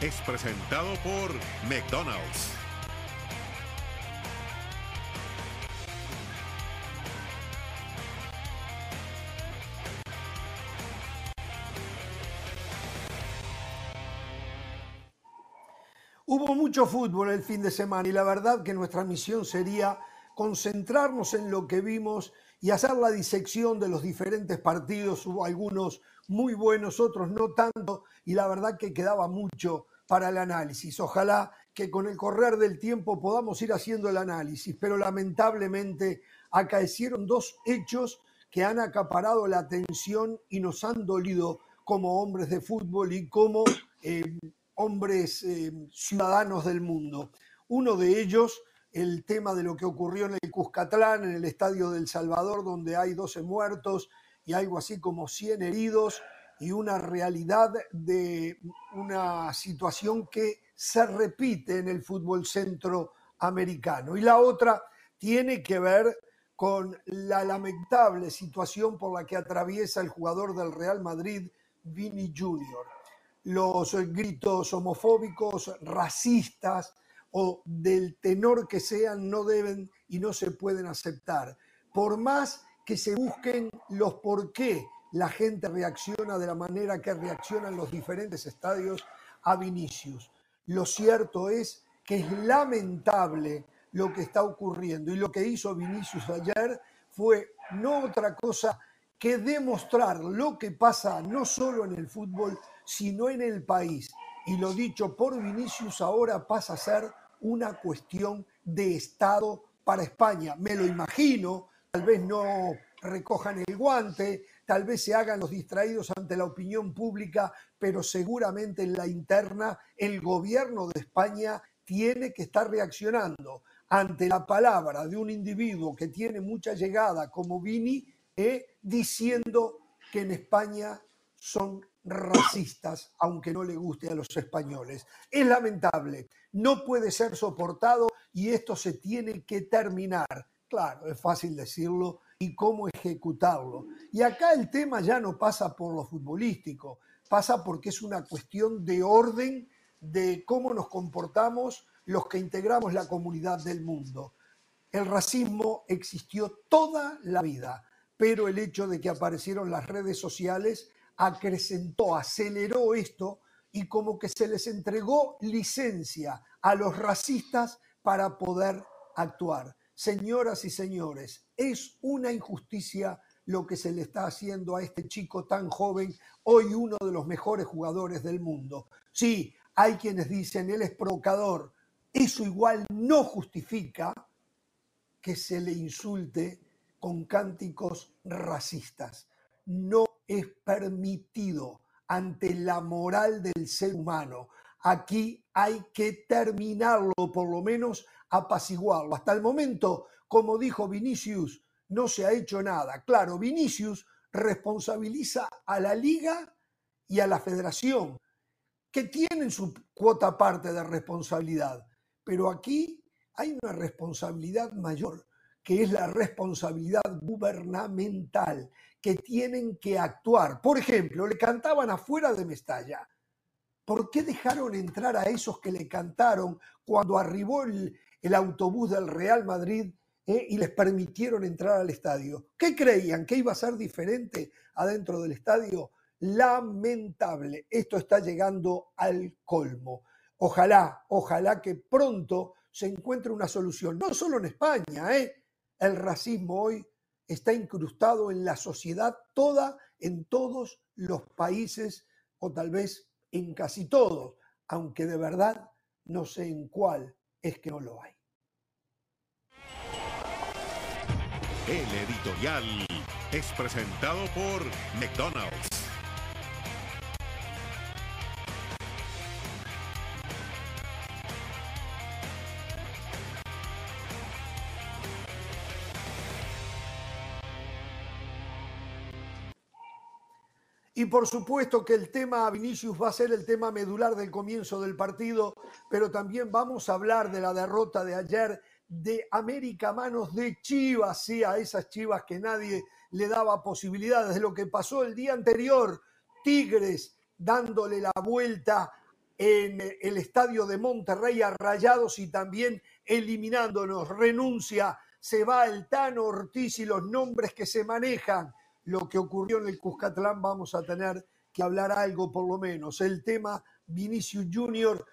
es presentado por McDonald's. Hubo mucho fútbol el fin de semana y la verdad que nuestra misión sería concentrarnos en lo que vimos y hacer la disección de los diferentes partidos. Hubo algunos muy buenos, otros no tanto, y la verdad que quedaba mucho para el análisis. Ojalá que con el correr del tiempo podamos ir haciendo el análisis, pero lamentablemente acaecieron dos hechos que han acaparado la atención y nos han dolido como hombres de fútbol y como eh, hombres eh, ciudadanos del mundo. Uno de ellos el tema de lo que ocurrió en el Cuscatlán, en el Estadio del Salvador, donde hay 12 muertos y algo así como 100 heridos, y una realidad de una situación que se repite en el fútbol centroamericano. Y la otra tiene que ver con la lamentable situación por la que atraviesa el jugador del Real Madrid, Vini Jr. Los gritos homofóbicos, racistas, o del tenor que sean no deben y no se pueden aceptar. Por más que se busquen los por qué la gente reacciona de la manera que reaccionan los diferentes estadios a Vinicius. Lo cierto es que es lamentable lo que está ocurriendo y lo que hizo Vinicius ayer fue no otra cosa que demostrar lo que pasa no solo en el fútbol, sino en el país. Y lo dicho por Vinicius ahora pasa a ser una cuestión de Estado para España. Me lo imagino, tal vez no recojan el guante, tal vez se hagan los distraídos ante la opinión pública, pero seguramente en la interna el gobierno de España tiene que estar reaccionando ante la palabra de un individuo que tiene mucha llegada como Vini, eh, diciendo que en España son racistas, aunque no le guste a los españoles. Es lamentable, no puede ser soportado y esto se tiene que terminar. Claro, es fácil decirlo y cómo ejecutarlo. Y acá el tema ya no pasa por lo futbolístico, pasa porque es una cuestión de orden de cómo nos comportamos los que integramos la comunidad del mundo. El racismo existió toda la vida, pero el hecho de que aparecieron las redes sociales acrecentó, aceleró esto y como que se les entregó licencia a los racistas para poder actuar. Señoras y señores, es una injusticia lo que se le está haciendo a este chico tan joven, hoy uno de los mejores jugadores del mundo. Sí, hay quienes dicen, él es provocador. Eso igual no justifica que se le insulte con cánticos racistas. No es permitido ante la moral del ser humano. Aquí hay que terminarlo, por lo menos apaciguarlo. Hasta el momento, como dijo Vinicius, no se ha hecho nada. Claro, Vinicius responsabiliza a la liga y a la federación, que tienen su cuota parte de responsabilidad. Pero aquí hay una responsabilidad mayor, que es la responsabilidad gubernamental que tienen que actuar. Por ejemplo, le cantaban afuera de Mestalla. ¿Por qué dejaron entrar a esos que le cantaron cuando arribó el, autobús del Real Madrid eh, y les permitieron entrar al estadio? ¿Qué creían? ¿Que iba a ser diferente adentro del estadio? Lamentable. Esto está llegando al colmo. Ojalá, ojalá que pronto se encuentre una solución, no solo en España, ¿eh? el racismo hoy está incrustado en la sociedad toda, en todos los países o tal vez en casi todos, aunque de verdad no sé en cuál es que no lo hay. El editorial es presentado por McDonald's. Y por supuesto que el tema Vinicius va a ser el tema medular del comienzo del partido, pero también vamos a hablar de la derrota de ayer de América manos de Chivas, sí, a esas Chivas que nadie le daba posibilidades de lo que pasó el día anterior, Tigres dándole la vuelta en el estadio de Monterrey a Rayados y también eliminándonos. Renuncia, se va el Tano Ortiz y los nombres que se manejan. Lo que ocurrió en el Cuscatlán vamos a tener que hablar algo por lo menos. El tema Vinicius Junior,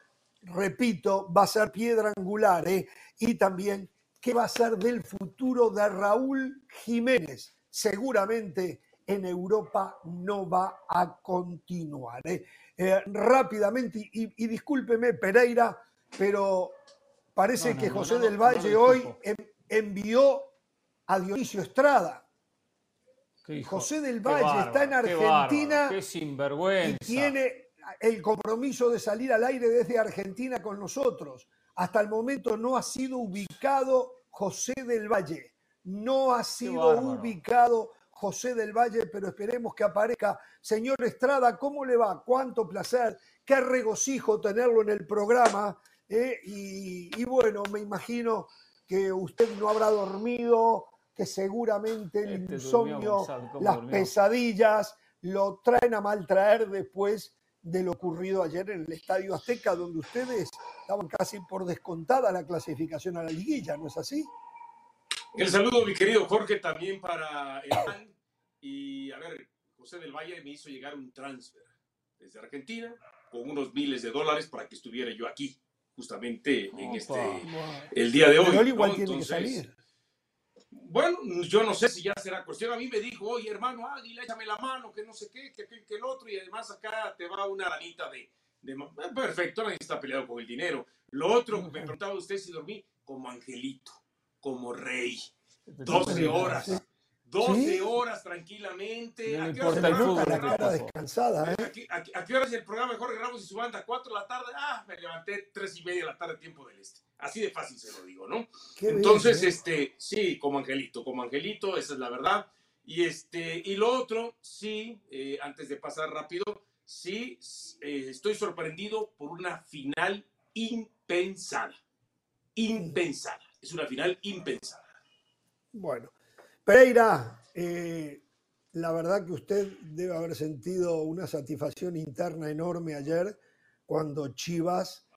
repito, va a ser piedra angular. ¿eh? Y también qué va a ser del futuro de Raúl Jiménez. Seguramente en Europa no va a continuar. ¿eh? Eh, rápidamente, y, discúlpeme Pereira, pero parece que José del Valle hoy envió a Dionisio Estrada. José del Valle está en Argentina y tiene el compromiso de salir al aire desde Argentina con nosotros. Hasta el momento no ha sido ubicado José del Valle. No ha sido ubicado José del Valle, pero esperemos que aparezca. Señor Estrada, ¿cómo le va? Cuánto placer, qué regocijo tenerlo en el programa. ¿eh? Y, bueno, me imagino que usted no habrá dormido, que seguramente el este insomnio, las pesadillas lo traen a maltraer después de lo ocurrido ayer en el Estadio Azteca, donde ustedes estaban casi por descontada la clasificación a la liguilla, ¿no es así? El saludo, mi querido Jorge, también para el Y a ver, José del Valle me hizo llegar un transfer desde Argentina con unos miles de dólares para que estuviera yo aquí, justamente en este, el día de hoy. Pero igual tiene que salir. Bueno, yo no sé si ya será cuestión. A mí me dijo, oye, hermano, Águila, échame la mano, que no sé qué, que, que, el otro, y además acá te va una lanita de. de perfecto, nadie está peleado con el dinero. Lo otro, me preguntaba usted si dormí como angelito, como rey. 12 horas. 12 horas tranquilamente. ¿A qué horas el la cara descansada, ¿eh? ¿A, qué, horas el programa de Jorge Ramos y su banda? ¿4 de la tarde? Ah, me levanté 3 y media de la tarde, tiempo del este. Así de fácil se lo digo, ¿no? Entonces, ¿eh? este, sí, como angelito, como angelito, esa es la verdad. Y este, y lo otro, sí, eh, antes de pasar rápido, sí, eh, estoy sorprendido por una final impensada. Impensada. Es una final impensada. Bueno, Pereira, la verdad que usted debe haber sentido una satisfacción interna enorme ayer cuando Chivas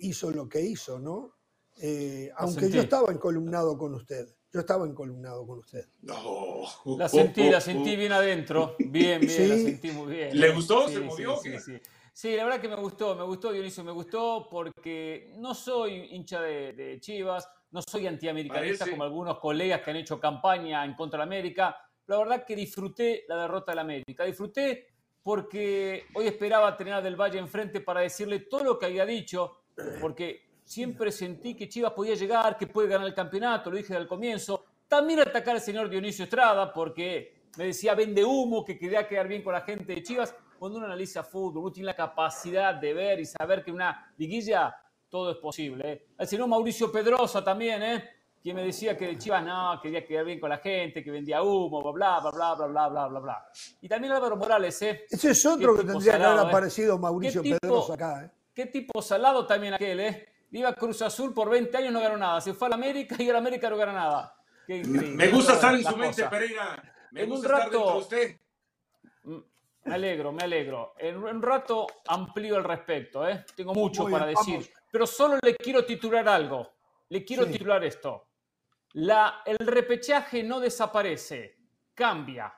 hizo lo que hizo, ¿no? Eh, aunque yo estaba encolumnado con usted. Yo estaba encolumnado con usted. No. La sentí, la sentí bien adentro. Bien, bien, la sentí muy bien. ¿Le gustó? ¿Se movió? Sí, sí, sí, la verdad que me gustó, me gustó Dionisio, me gustó porque no soy hincha de, Chivas, no soy antiamericanista como algunos colegas que han hecho campaña en contra de América. La verdad que disfruté la derrota de la América. Disfruté porque hoy esperaba tener a Del Valle enfrente para decirle todo lo que había dicho, porque Siempre sentí que Chivas podía llegar, que puede ganar el campeonato, lo dije al comienzo. También atacar al señor Dionisio Estrada, porque me decía vende humo, que quería quedar bien con la gente de Chivas. Cuando uno analiza fútbol, uno tiene la capacidad de ver y saber que una liguilla todo es posible. ¿eh? El señor Mauricio Pedrosa también, ¿eh? quien me decía que de Chivas no, quería quedar bien con la gente, que vendía humo, bla, bla, bla, bla, bla, bla, bla, bla. Y también Álvaro Morales, ¿eh? Ese es otro que tendría que haber ¿eh? aparecido Mauricio Pedrosa acá, ¿eh? Qué tipo salado también aquel, ¿eh? Iba Cruz Azul por 20 años, no ganó nada. Se fue a la América y el América no gana nada. Me gusta estar en su mente, Pereira. Me en gusta un rato, estar usted. Me alegro, me alegro. En un rato amplío el respecto, ¿eh? Tengo mucho para decir. Pero solo le quiero titular algo. Le quiero titular esto. La, el repechaje no desaparece, cambia.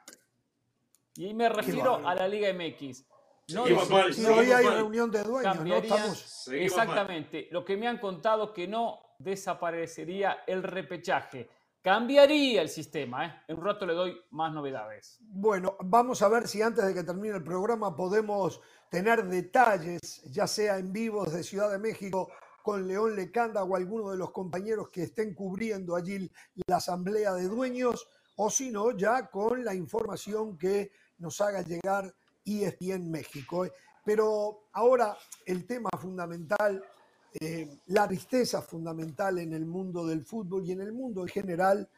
Y me refiero a la Liga MX. No, si hoy hay reunión de dueños, ¿no? Estamos... Exactamente. Lo que me han contado que no desaparecería el repechaje. Cambiaría el sistema. ¿eh? En un rato le doy más novedades. Bueno, vamos a ver si antes de que termine el programa podemos tener detalles, ya sea en vivo desde Ciudad de México con León Lecanda o alguno de los compañeros que estén cubriendo allí la asamblea de dueños, o si no, ya con la información que nos haga llegar en México. ¿eh? Pero ahora el tema fundamental, eh, la tristeza fundamental en el mundo del fútbol y en el mundo en general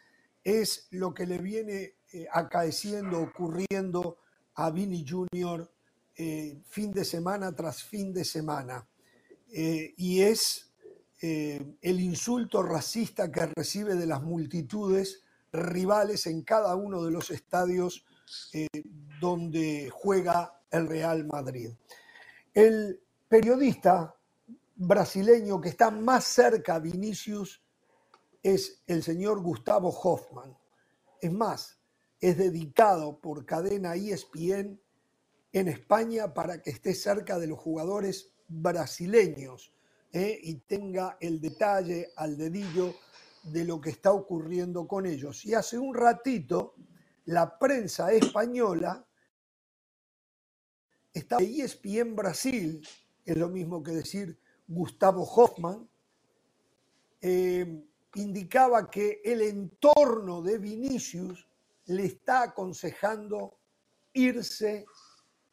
es lo que le viene eh, acaeciendo, ocurriendo a Vini Jr. fin de semana tras fin de semana. y es el insulto racista que recibe de las multitudes rivales en cada uno de los estadios donde juega el Real Madrid. El periodista brasileño que está más cerca a Vinicius es el señor Gustavo Hoffman. Es más, es dedicado por cadena ESPN en España para que esté cerca de los jugadores brasileños ¿eh? y tenga el detalle al dedillo de lo que está ocurriendo con ellos. Y hace un ratito la prensa española está ESPN Brasil, es lo mismo que decir Gustavo Hoffman, eh, indicaba que el entorno de Vinicius le está aconsejando irse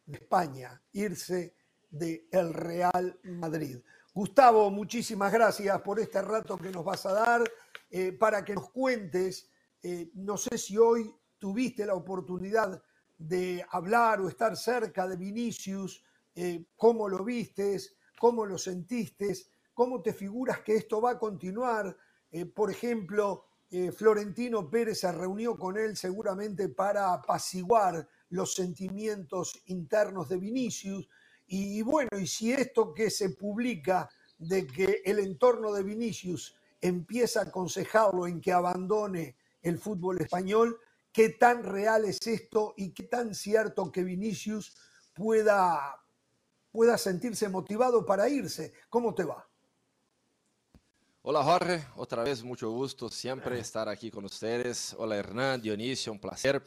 de España, irse de el Real Madrid. Gustavo, muchísimas gracias por este rato que nos vas a dar eh, para que nos cuentes. Eh, no sé si hoy tuviste la oportunidad de hablar o estar cerca de Vinicius, cómo lo vistes, cómo lo sentiste, cómo te figuras que esto va a continuar. por ejemplo, Florentino Pérez se reunió con él seguramente para apaciguar los sentimientos internos de Vinicius. Y, bueno, y si esto que se publica de que el entorno de Vinicius empieza a aconsejarlo en que abandone el fútbol español, qué tan real es esto y qué tan cierto que Vinicius pueda, pueda sentirse motivado para irse. ¿Cómo te va? Hola Jorge, otra vez mucho gusto siempre estar aquí con ustedes. Hola Hernán, Dionisio, un placer.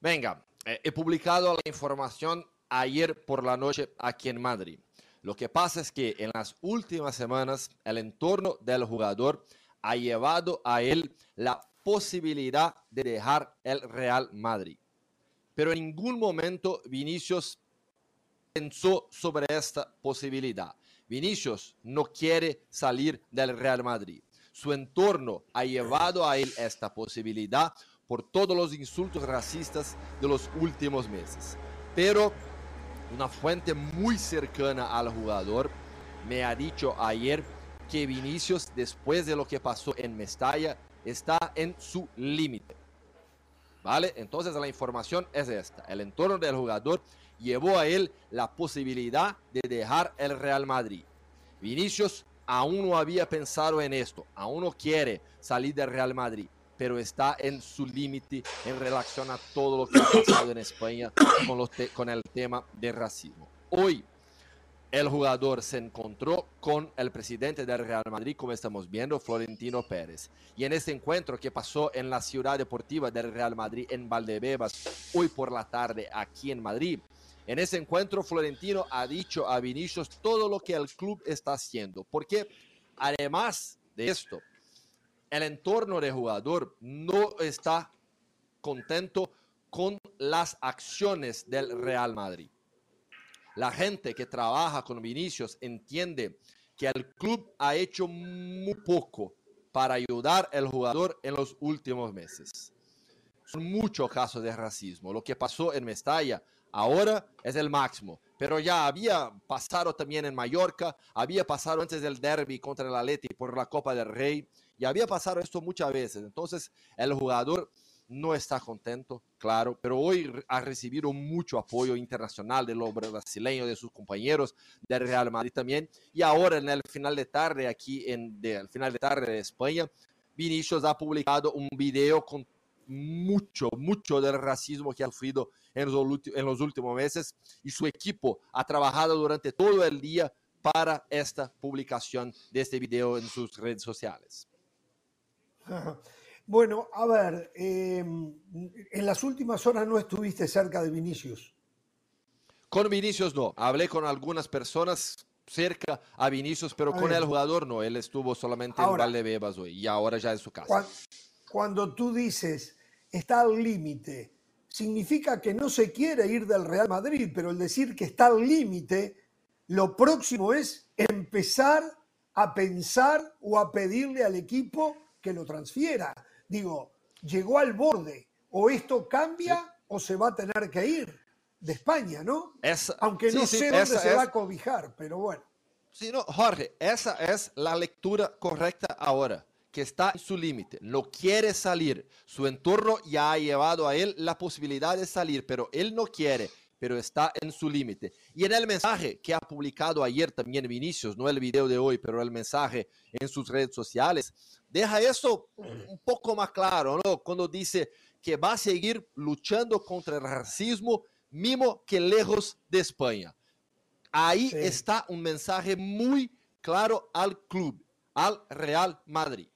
Venga, eh, he publicado la información ayer por la noche aquí en Madrid. Lo que pasa es que en las últimas semanas el entorno del jugador ha llevado a él la posibilidad de dejar el Real Madrid. Pero en ningún momento Vinicius pensó sobre esta posibilidad. Vinicius no quiere salir del Real Madrid. Su entorno ha llevado a él esta posibilidad por todos los insultos racistas de los últimos meses. Pero una fuente muy cercana al jugador me ha dicho ayer que Vinicius, después de lo que pasó en Mestalla, está en su límite. ¿Vale? Entonces la información es esta. El entorno del jugador llevó a él la posibilidad de dejar el Real Madrid. Vinicius aún no había pensado en esto, aún no quiere salir del Real Madrid pero está en su límite en relación a todo lo que ha pasado en España con, el tema del racismo. Hoy el jugador se encontró con el presidente del Real Madrid, como estamos viendo, Florentino Pérez. Y en este encuentro que pasó en la ciudad deportiva del Real Madrid, en Valdebebas, hoy por la tarde aquí en Madrid, en ese encuentro Florentino ha dicho a Vinicius todo lo que el club está haciendo. Porque además de esto, el entorno del jugador no está contento con las acciones del Real Madrid. La gente que trabaja con Vinicius entiende que el club ha hecho muy poco para ayudar al jugador en los últimos meses. Son muchos casos de racismo. Lo que pasó en Mestalla ahora es el máximo, pero ya había pasado también en Mallorca, había pasado antes del derby contra el Atleti por la Copa del Rey. Y había pasado esto muchas veces. Entonces, el jugador no está contento, claro, pero hoy ha recibido mucho apoyo internacional de los brasileños, de sus compañeros del Real Madrid también. Y ahora en el final de tarde, aquí en el final de tarde de España, Vinicius ha publicado un video con mucho, mucho del racismo que ha sufrido en los, en los últimos meses y su equipo ha trabajado durante todo el día para esta publicación de este video en sus redes sociales. Bueno, a ver, em, en las últimas horas no estuviste cerca de Vinicius. Con Vinicius no, hablé con algunas personas cerca a Vinicius, pero con el jugador no, él estuvo solamente en Valdebebas hoy y ahora ya en su casa. Cuando, tú dices está al límite, significa que no se quiere ir del Real Madrid, pero el decir que está al límite, lo próximo es empezar a pensar o a pedirle al equipo que lo transfiera. Digo, llegó al borde, o esto cambia o se va a tener que ir de España, ¿no? Aunque no sé dónde se va a cobijar, pero bueno. Sí, no, Jorge, esa es la lectura correcta ahora, que está en su límite, no quiere salir, su entorno ya ha llevado a él la posibilidad de salir, pero él no quiere, pero está en su límite. Y en el mensaje que ha publicado ayer también Vinicius, no el video de hoy, pero el mensaje en sus redes sociales, deja eso un poco más claro, ¿no? Cuando dice que va a seguir luchando contra el racismo, mismo que lejos de España. Ahí está un mensaje muy claro al club, al Real Madrid.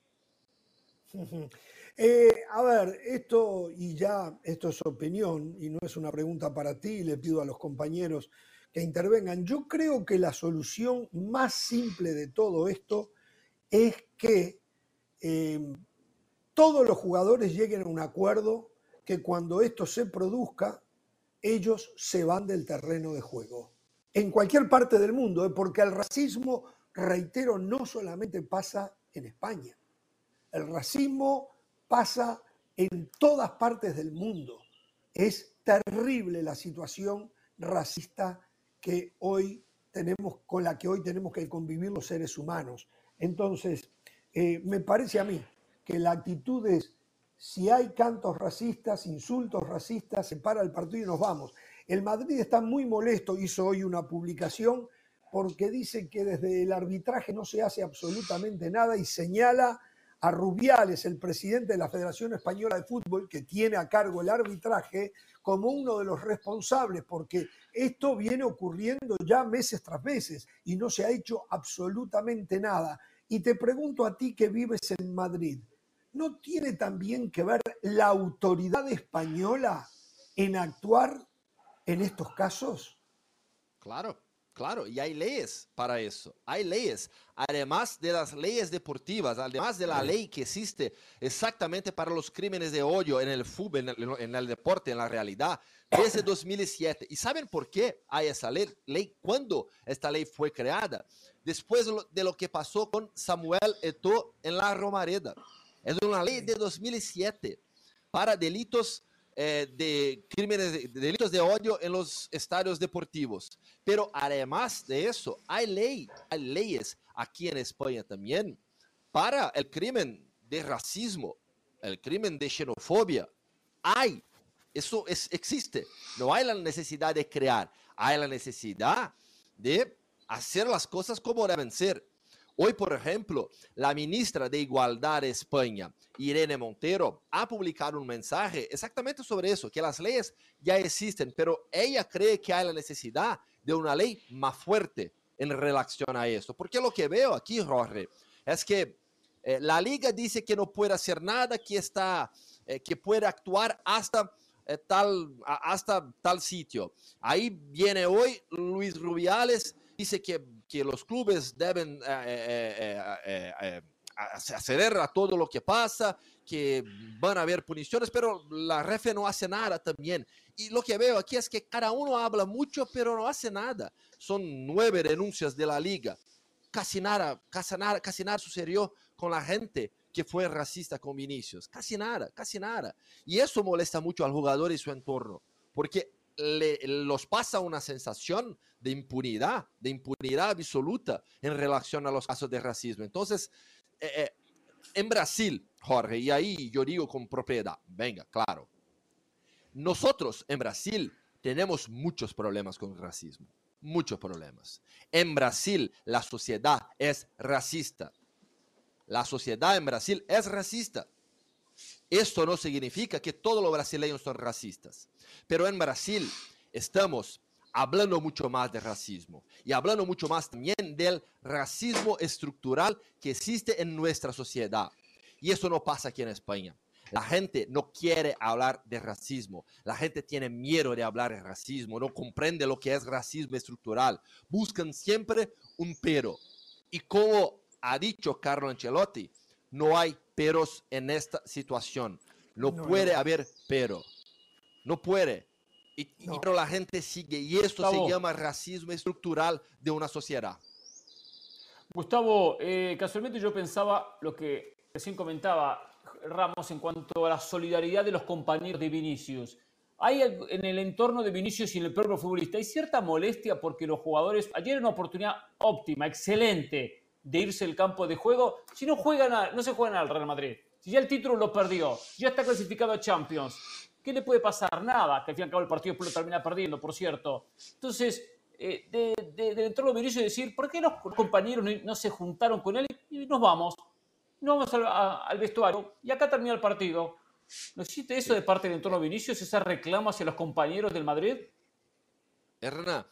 Eh, a ver, esto y ya, esto es opinión y no es una pregunta para ti, le pido a los compañeros que intervengan. Yo creo que la solución más simple de todo esto es que em, todos los jugadores lleguen a un acuerdo que cuando esto se produzca, ellos se van del terreno de juego. En cualquier parte del mundo, ¿eh? porque el racismo, reitero, no solamente pasa en España. El racismo pasa en todas partes del mundo. Es terrible la situación racista que hoy tenemos, con la que hoy tenemos que convivir los seres humanos. Entonces, eh, me parece a mí que la actitud es, si hay cantos racistas, insultos racistas, se para el partido y nos vamos. El Madrid está muy molesto, hizo hoy una publicación porque dice que desde el arbitraje no se hace absolutamente nada y señala a Rubiales, el presidente de la Federación Española de Fútbol, que tiene a cargo el arbitraje, como uno de los responsables, porque esto viene ocurriendo ya meses tras meses y no se ha hecho absolutamente nada. Y te pregunto a ti que vives en Madrid, ¿no tiene también que ver la autoridad española en actuar en estos casos? Claro, Claro, y hay leyes para eso. Hay leyes. Además de las leyes deportivas, además de la ley que existe exactamente para los crímenes de odio en el fútbol, en el, deporte, en la realidad, desde 2007. ¿Y saben por qué hay esa ley? ley? ¿Cuándo esta ley fue creada? Después de lo que pasó con Samuel Eto'o en la Romareda. Es una ley de 2007 para delitos eh, de crímenes, de, delitos de odio en los estadios deportivos. Pero además de eso, hay ley, hay leyes aquí en España también para el crimen de racismo, el crimen de xenofobia. Hay, eso es, existe. No hay la necesidad de crear, hay la necesidad de hacer las cosas como deben ser. Hoy, por ejemplo, la ministra de Igualdad de España, Irene Montero, ha publicado un mensaje exactamente sobre eso, que las leyes ya existen, pero ella cree que hay la necesidad de una ley más fuerte en relación a eso. Porque lo que veo aquí, Jorge, es que eh, la liga dice que no puede hacer nada, que, está, eh, que puede actuar hasta... Eh, tal, hasta tal sitio. Ahí viene hoy Luis Rubiales, dice que que los clubes deben eh, eh, eh, acceder a todo lo que pasa, que van a haber puniciones, pero la REFE no hace nada también. Y lo que veo aquí es que cada uno habla mucho, pero no hace nada. Son nueve denuncias de la liga. Casi nada, casi nada, casi nada sucedió con la gente que fue racista con Vinicius. Casi nada, casi nada. Y eso molesta mucho al jugador y su entorno, porque le, los pasa una sensación de impunidad, de impunidad absoluta en relación a los casos de racismo. Entonces, eh, eh, en Brasil, Jorge, y ahí yo digo con propiedad, venga, claro, nosotros en Brasil tenemos muchos problemas con el racismo, muchos problemas. En Brasil la sociedad es racista. La sociedad en Brasil es racista. Esto no significa que todos los brasileños son racistas, pero en Brasil estamos hablando mucho más de racismo y hablando mucho más también del racismo estructural que existe en nuestra sociedad. Y eso no pasa aquí en España. La gente no quiere hablar de racismo. La gente tiene miedo de hablar de racismo. No comprende lo que es racismo estructural. Buscan siempre un pero. Y como ha dicho Carlo Ancelotti, no hay peros en esta situación. No, puede haber pero. No puede. Y, pero la gente sigue. Y esto se llama racismo estructural de una sociedad. Gustavo, eh, casualmente yo pensaba lo que recién comentaba Ramos en cuanto a la solidaridad de los compañeros de Vinicius. Hay en el entorno de Vinicius y en el propio futbolista, hay cierta molestia porque los jugadores, ayer era una oportunidad óptima, excelente, de irse del campo de juego si no, juegan no se juegan al Real Madrid. Si ya el título lo perdió, ya está clasificado a Champions. ¿qué le puede pasar? Nada, que al fin y al cabo el partido lo termina perdiendo, por cierto. Entonces, eh, de, de, de entrarlo y decir, ¿por qué los compañeros no, se juntaron con él y nos vamos? Nos vamos al, al vestuario y acá termina el partido. ¿No existe eso de parte del entorno Vinicius, esa reclama hacia los compañeros del Madrid? Hernán,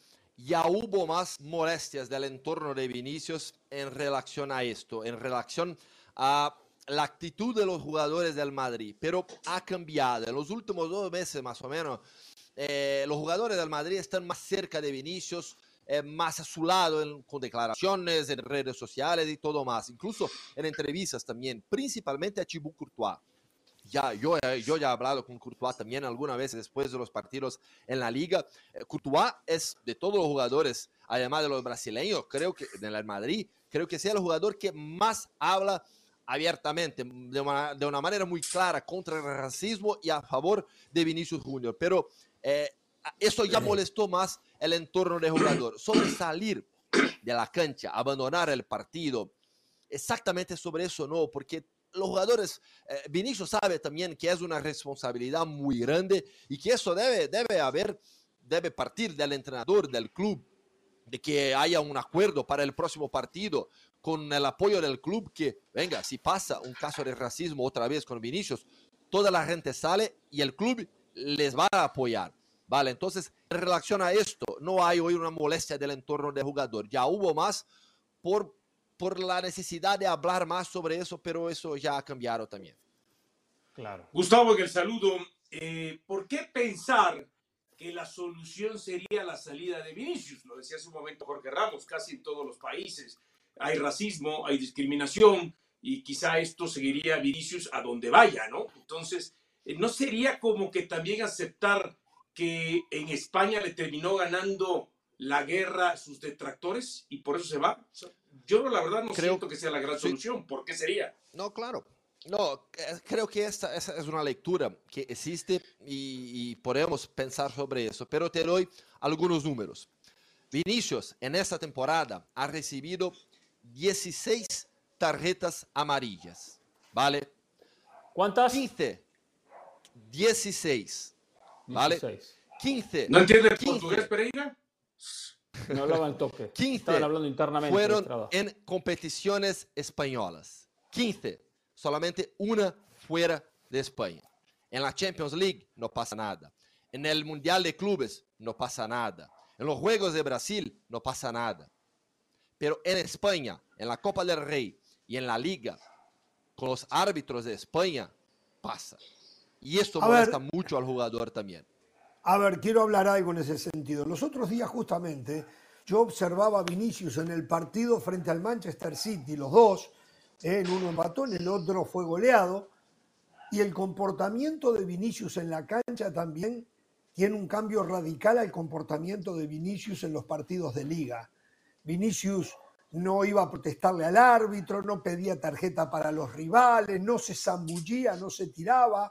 ya hubo más molestias del entorno de Vinicius en relación a esto, en relación a la actitud de los jugadores del Madrid, pero ha cambiado. En los últimos dos meses más o menos, eh, los jugadores del Madrid están más cerca de Vinicius, eh, más a su lado con declaraciones en redes sociales y todo más, incluso en entrevistas también, principalmente a Thibaut Courtois ya, yo, yo ya he hablado con Courtois también alguna vez después de los partidos en la liga. Eh, Courtois es de todos los jugadores, además de los brasileños, creo que en el Madrid, creo que sea el jugador que más habla abiertamente, de una, de una manera muy clara contra el racismo y a favor de Vinicius Junior. Pero eh, eso ya molestó más el entorno del jugador. Sobre salir de la cancha, abandonar el partido, exactamente sobre eso no, porque los jugadores, eh, Vinicius sabe también que es una responsabilidad muy grande y que eso debe, debe haber, debe partir del entrenador, del club, de que haya un acuerdo para el próximo partido con el apoyo del club que, venga, si pasa un caso de racismo otra vez con Vinicius, toda la gente sale y el club les va a apoyar. Vale, entonces en relación a esto, no hay hoy una molestia del entorno del jugador. Ya hubo más por por la necesidad de hablar más sobre eso, pero eso ya ha cambiado también. Claro. Gustavo, en el saludo, eh, ¿por qué pensar que la solución sería la salida de Vinicius? Lo decía hace un momento Jorge Ramos, casi en todos los países hay racismo, hay discriminación y quizá esto seguiría Vinicius a donde vaya, ¿no? Entonces, eh, ¿no sería como que también aceptar que en España le terminó ganando la guerra sus detractores y por eso se va? Yo la verdad no creo, siento que sea la gran solución. ¿Por qué sería? No, claro. No, eh, creo que esta, es una lectura que existe y, podemos pensar sobre eso, pero te doy algunos números. Vinicius en esta temporada ha recibido 16 tarjetas amarillas, ¿vale? ¿Cuántas? 15. 16, ¿vale? 15. ¿No entiendes portugués, Pereira? No hablaban toque. 15 Estaban hablando internamente. Fueron en competiciones españolas. 15. Solamente una fuera de España. En la Champions League no pasa nada. En el Mundial de Clubes no pasa nada. En los Juegos de Brasil no pasa nada. Pero en España, en la Copa del Rey y en la Liga, con los árbitros de España, pasa. Y esto molesta mucho al jugador también. A ver, quiero hablar algo en ese sentido. Los otros días justamente yo observaba a Vinicius en el partido frente al Manchester City, los dos, en uno empató, en el otro fue goleado, y el comportamiento de Vinicius en la cancha también tiene un cambio radical al comportamiento de Vinicius en los partidos de liga. Vinicius no iba a protestarle al árbitro, no pedía tarjeta para los rivales, no se zambullía, no se tiraba,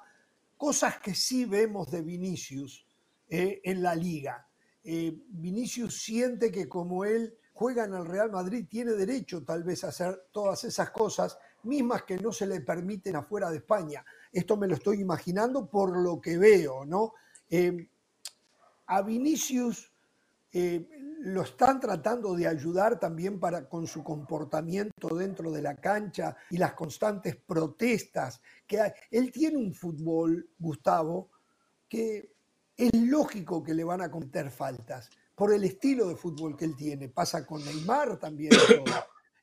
cosas que sí vemos de Vinicius eh, en la liga. Eh, Vinicius siente que como él juega en el Real Madrid, tiene derecho tal vez a hacer todas esas cosas, mismas que no se le permiten afuera de España. Esto me lo estoy imaginando por lo que veo, ¿no? Eh, a Vinicius lo están tratando de ayudar también para, con su comportamiento dentro de la cancha y las constantes protestas que hay. Él tiene un fútbol, Gustavo, que es lógico que le van a cometer faltas por el estilo de fútbol que él tiene. Pasa con Neymar también.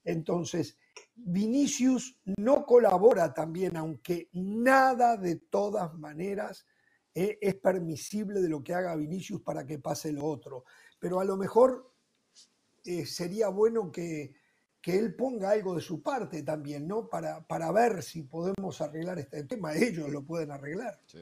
Entonces, Vinicius no colabora también, aunque nada de todas maneras eh, es permisible de lo que haga Vinicius para que pase lo otro. Pero a lo mejor eh, sería bueno que, que, él ponga algo de su parte también, ¿no? Para, para ver si podemos arreglar este tema. Ellos lo pueden arreglar. Sí.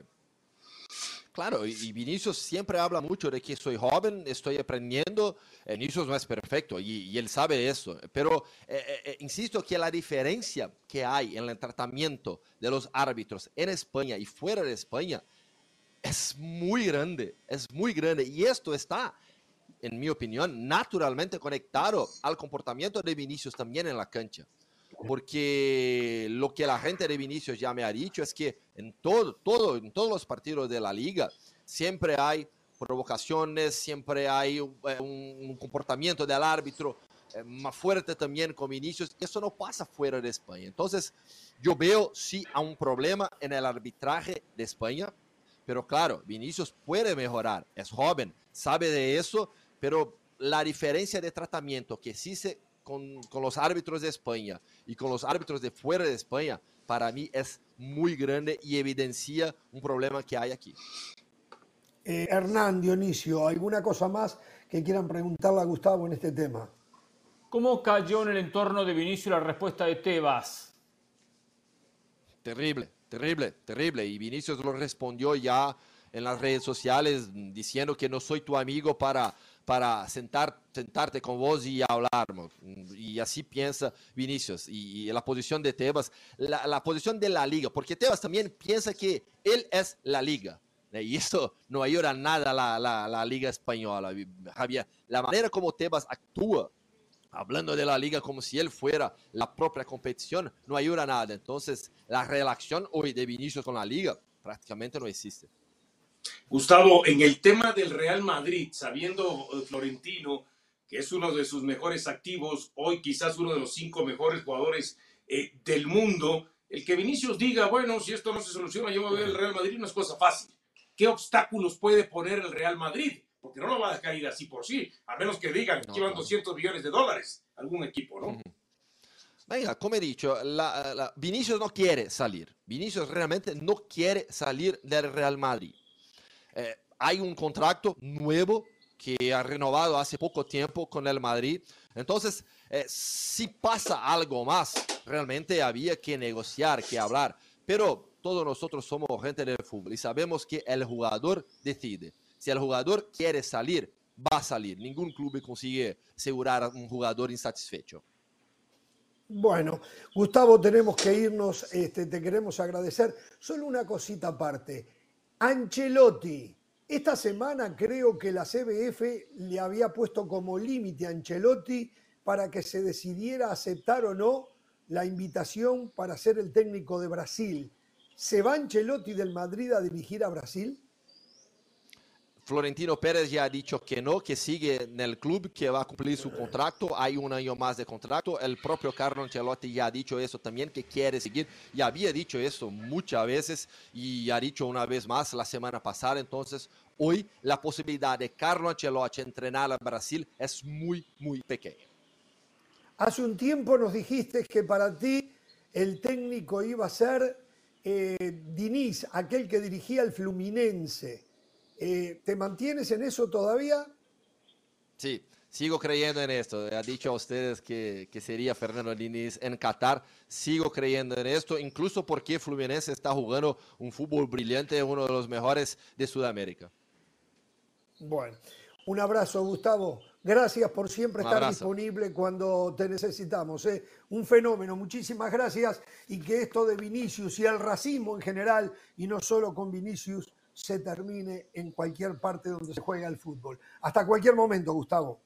Claro, y Vinicius siempre habla mucho de que soy joven, estoy aprendiendo. Vinicius no es perfecto y, él sabe eso. Pero eh, eh, eh, insisto que la diferencia que hay en el tratamiento de los árbitros en España y fuera de España es muy grande, es muy grande. Y esto está, en mi opinión, naturalmente conectado al comportamiento de Vinicius también en la cancha. Porque lo que la gente de Vinicius ya me ha dicho es que en, todo, todo, en todos los partidos de la liga siempre hay provocaciones, siempre hay un, un comportamiento del árbitro más fuerte también con Vinicius. Eso no pasa fuera de España. Entonces, yo veo sí a un problema en el arbitraje de España, pero claro, Vinicius puede mejorar, es joven, sabe de eso, pero la diferencia de tratamiento que existe con, con los árbitros de España y con los árbitros de fuera de España, para mí es muy grande y evidencia un problema que hay aquí. Eh, Hernán Dionisio, ¿alguna cosa más que quieran preguntarle a Gustavo en este tema? ¿Cómo cayó en el entorno de Vinicius la respuesta de Tebas? Terrible, terrible, terrible. Y Vinicius lo respondió ya en las redes sociales diciendo que no soy tu amigo para, para sentar, sentarte con vos y hablar. Y así piensa Vinicius. Y, la posición de Tebas, la, la, posición de la liga, porque Tebas también piensa que él es la liga. Y eso no ayuda nada a la, la, la liga española, Javier. La manera como Tebas actúa hablando de la liga como si él fuera la propia competición, no ayuda nada. Entonces, la relación hoy de Vinicius con la liga prácticamente no existe. Gustavo, en el tema del Real Madrid, sabiendo eh, Florentino que es uno de sus mejores activos, hoy quizás uno de los cinco mejores jugadores eh, del mundo, el que Vinicius diga, bueno, si esto no se soluciona, yo me voy al Real Madrid, no es cosa fácil. ¿Qué obstáculos puede poner el Real Madrid? porque no lo va a dejar ir así por sí, a menos que digan que llevan 200 millones de dólares algún equipo, ¿no? Venga, como he dicho, Vinicius no quiere salir. Vinicius realmente no quiere salir del Real Madrid. Eh, hay un contrato nuevo que ha renovado hace poco tiempo con el Madrid. Entonces, eh, si pasa algo más, realmente había que negociar, que hablar. Pero todos nosotros somos gente del fútbol y sabemos que el jugador decide. Si el jugador quiere salir, va a salir. Ningún club consigue asegurar a un jugador insatisfecho. Bueno, Gustavo, tenemos que irnos. Este, te queremos agradecer. Solo una cosita aparte. Ancelotti. Esta semana creo que la CBF le había puesto como límite a Ancelotti para que se decidiera aceptar o no la invitación para ser el técnico de Brasil. ¿Se va Ancelotti del Madrid a dirigir a Brasil? Florentino Pérez ya ha dicho que no, que sigue en el club, que va a cumplir su contrato. Hay un año más de contrato. El propio Carlo Ancelotti ya ha dicho eso también, que quiere seguir. Ya había dicho eso muchas veces y ha dicho una vez más la semana pasada. Entonces, hoy la posibilidad de Carlo Ancelotti entrenar a Brasil es muy, muy pequeña. Hace un tiempo nos dijiste que para ti el técnico iba a ser eh, Diniz, aquel que dirigía el Fluminense. Eh, ¿Te mantienes en eso todavía? Sí, sigo creyendo en esto. Ha dicho a ustedes que, que, sería Fernando Diniz en Qatar. Sigo creyendo en esto, incluso porque Fluminense está jugando un fútbol brillante, uno de los mejores de Sudamérica. Bueno, un abrazo, Gustavo. Gracias por siempre estar disponible cuando te necesitamos. ¿eh? Un fenómeno. Muchísimas gracias. Y que esto de Vinicius y el racismo en general, y no solo con Vinicius, se termine en cualquier parte donde se juega el fútbol. Hasta cualquier momento, Gustavo.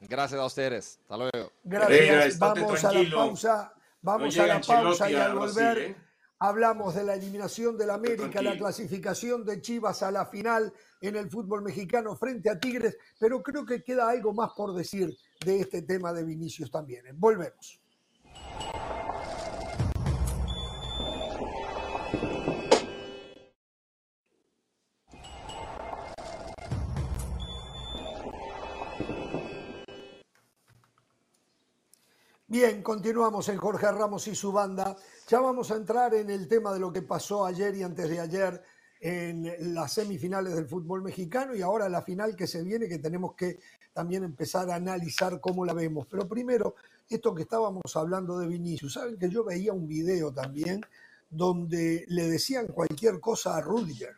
Gracias a ustedes. Hasta luego. Gracias. Vamos a la pausa. Vamos a la pausa y al volver ¿eh? hablamos de la eliminación del América, la clasificación de Chivas a la final en el fútbol mexicano frente a Tigres, pero creo que queda algo más por decir de este tema de Vinicius también. Volvemos. Bien, continuamos en Jorge Ramos y su banda. Ya vamos a entrar en el tema de lo que pasó ayer y antes de ayer en las semifinales del fútbol mexicano y ahora la final que se viene, que tenemos que también empezar a analizar cómo la vemos. Pero primero, esto que estábamos hablando de Vinicius, saben que yo veía un video también donde le decían cualquier cosa a Rudiger.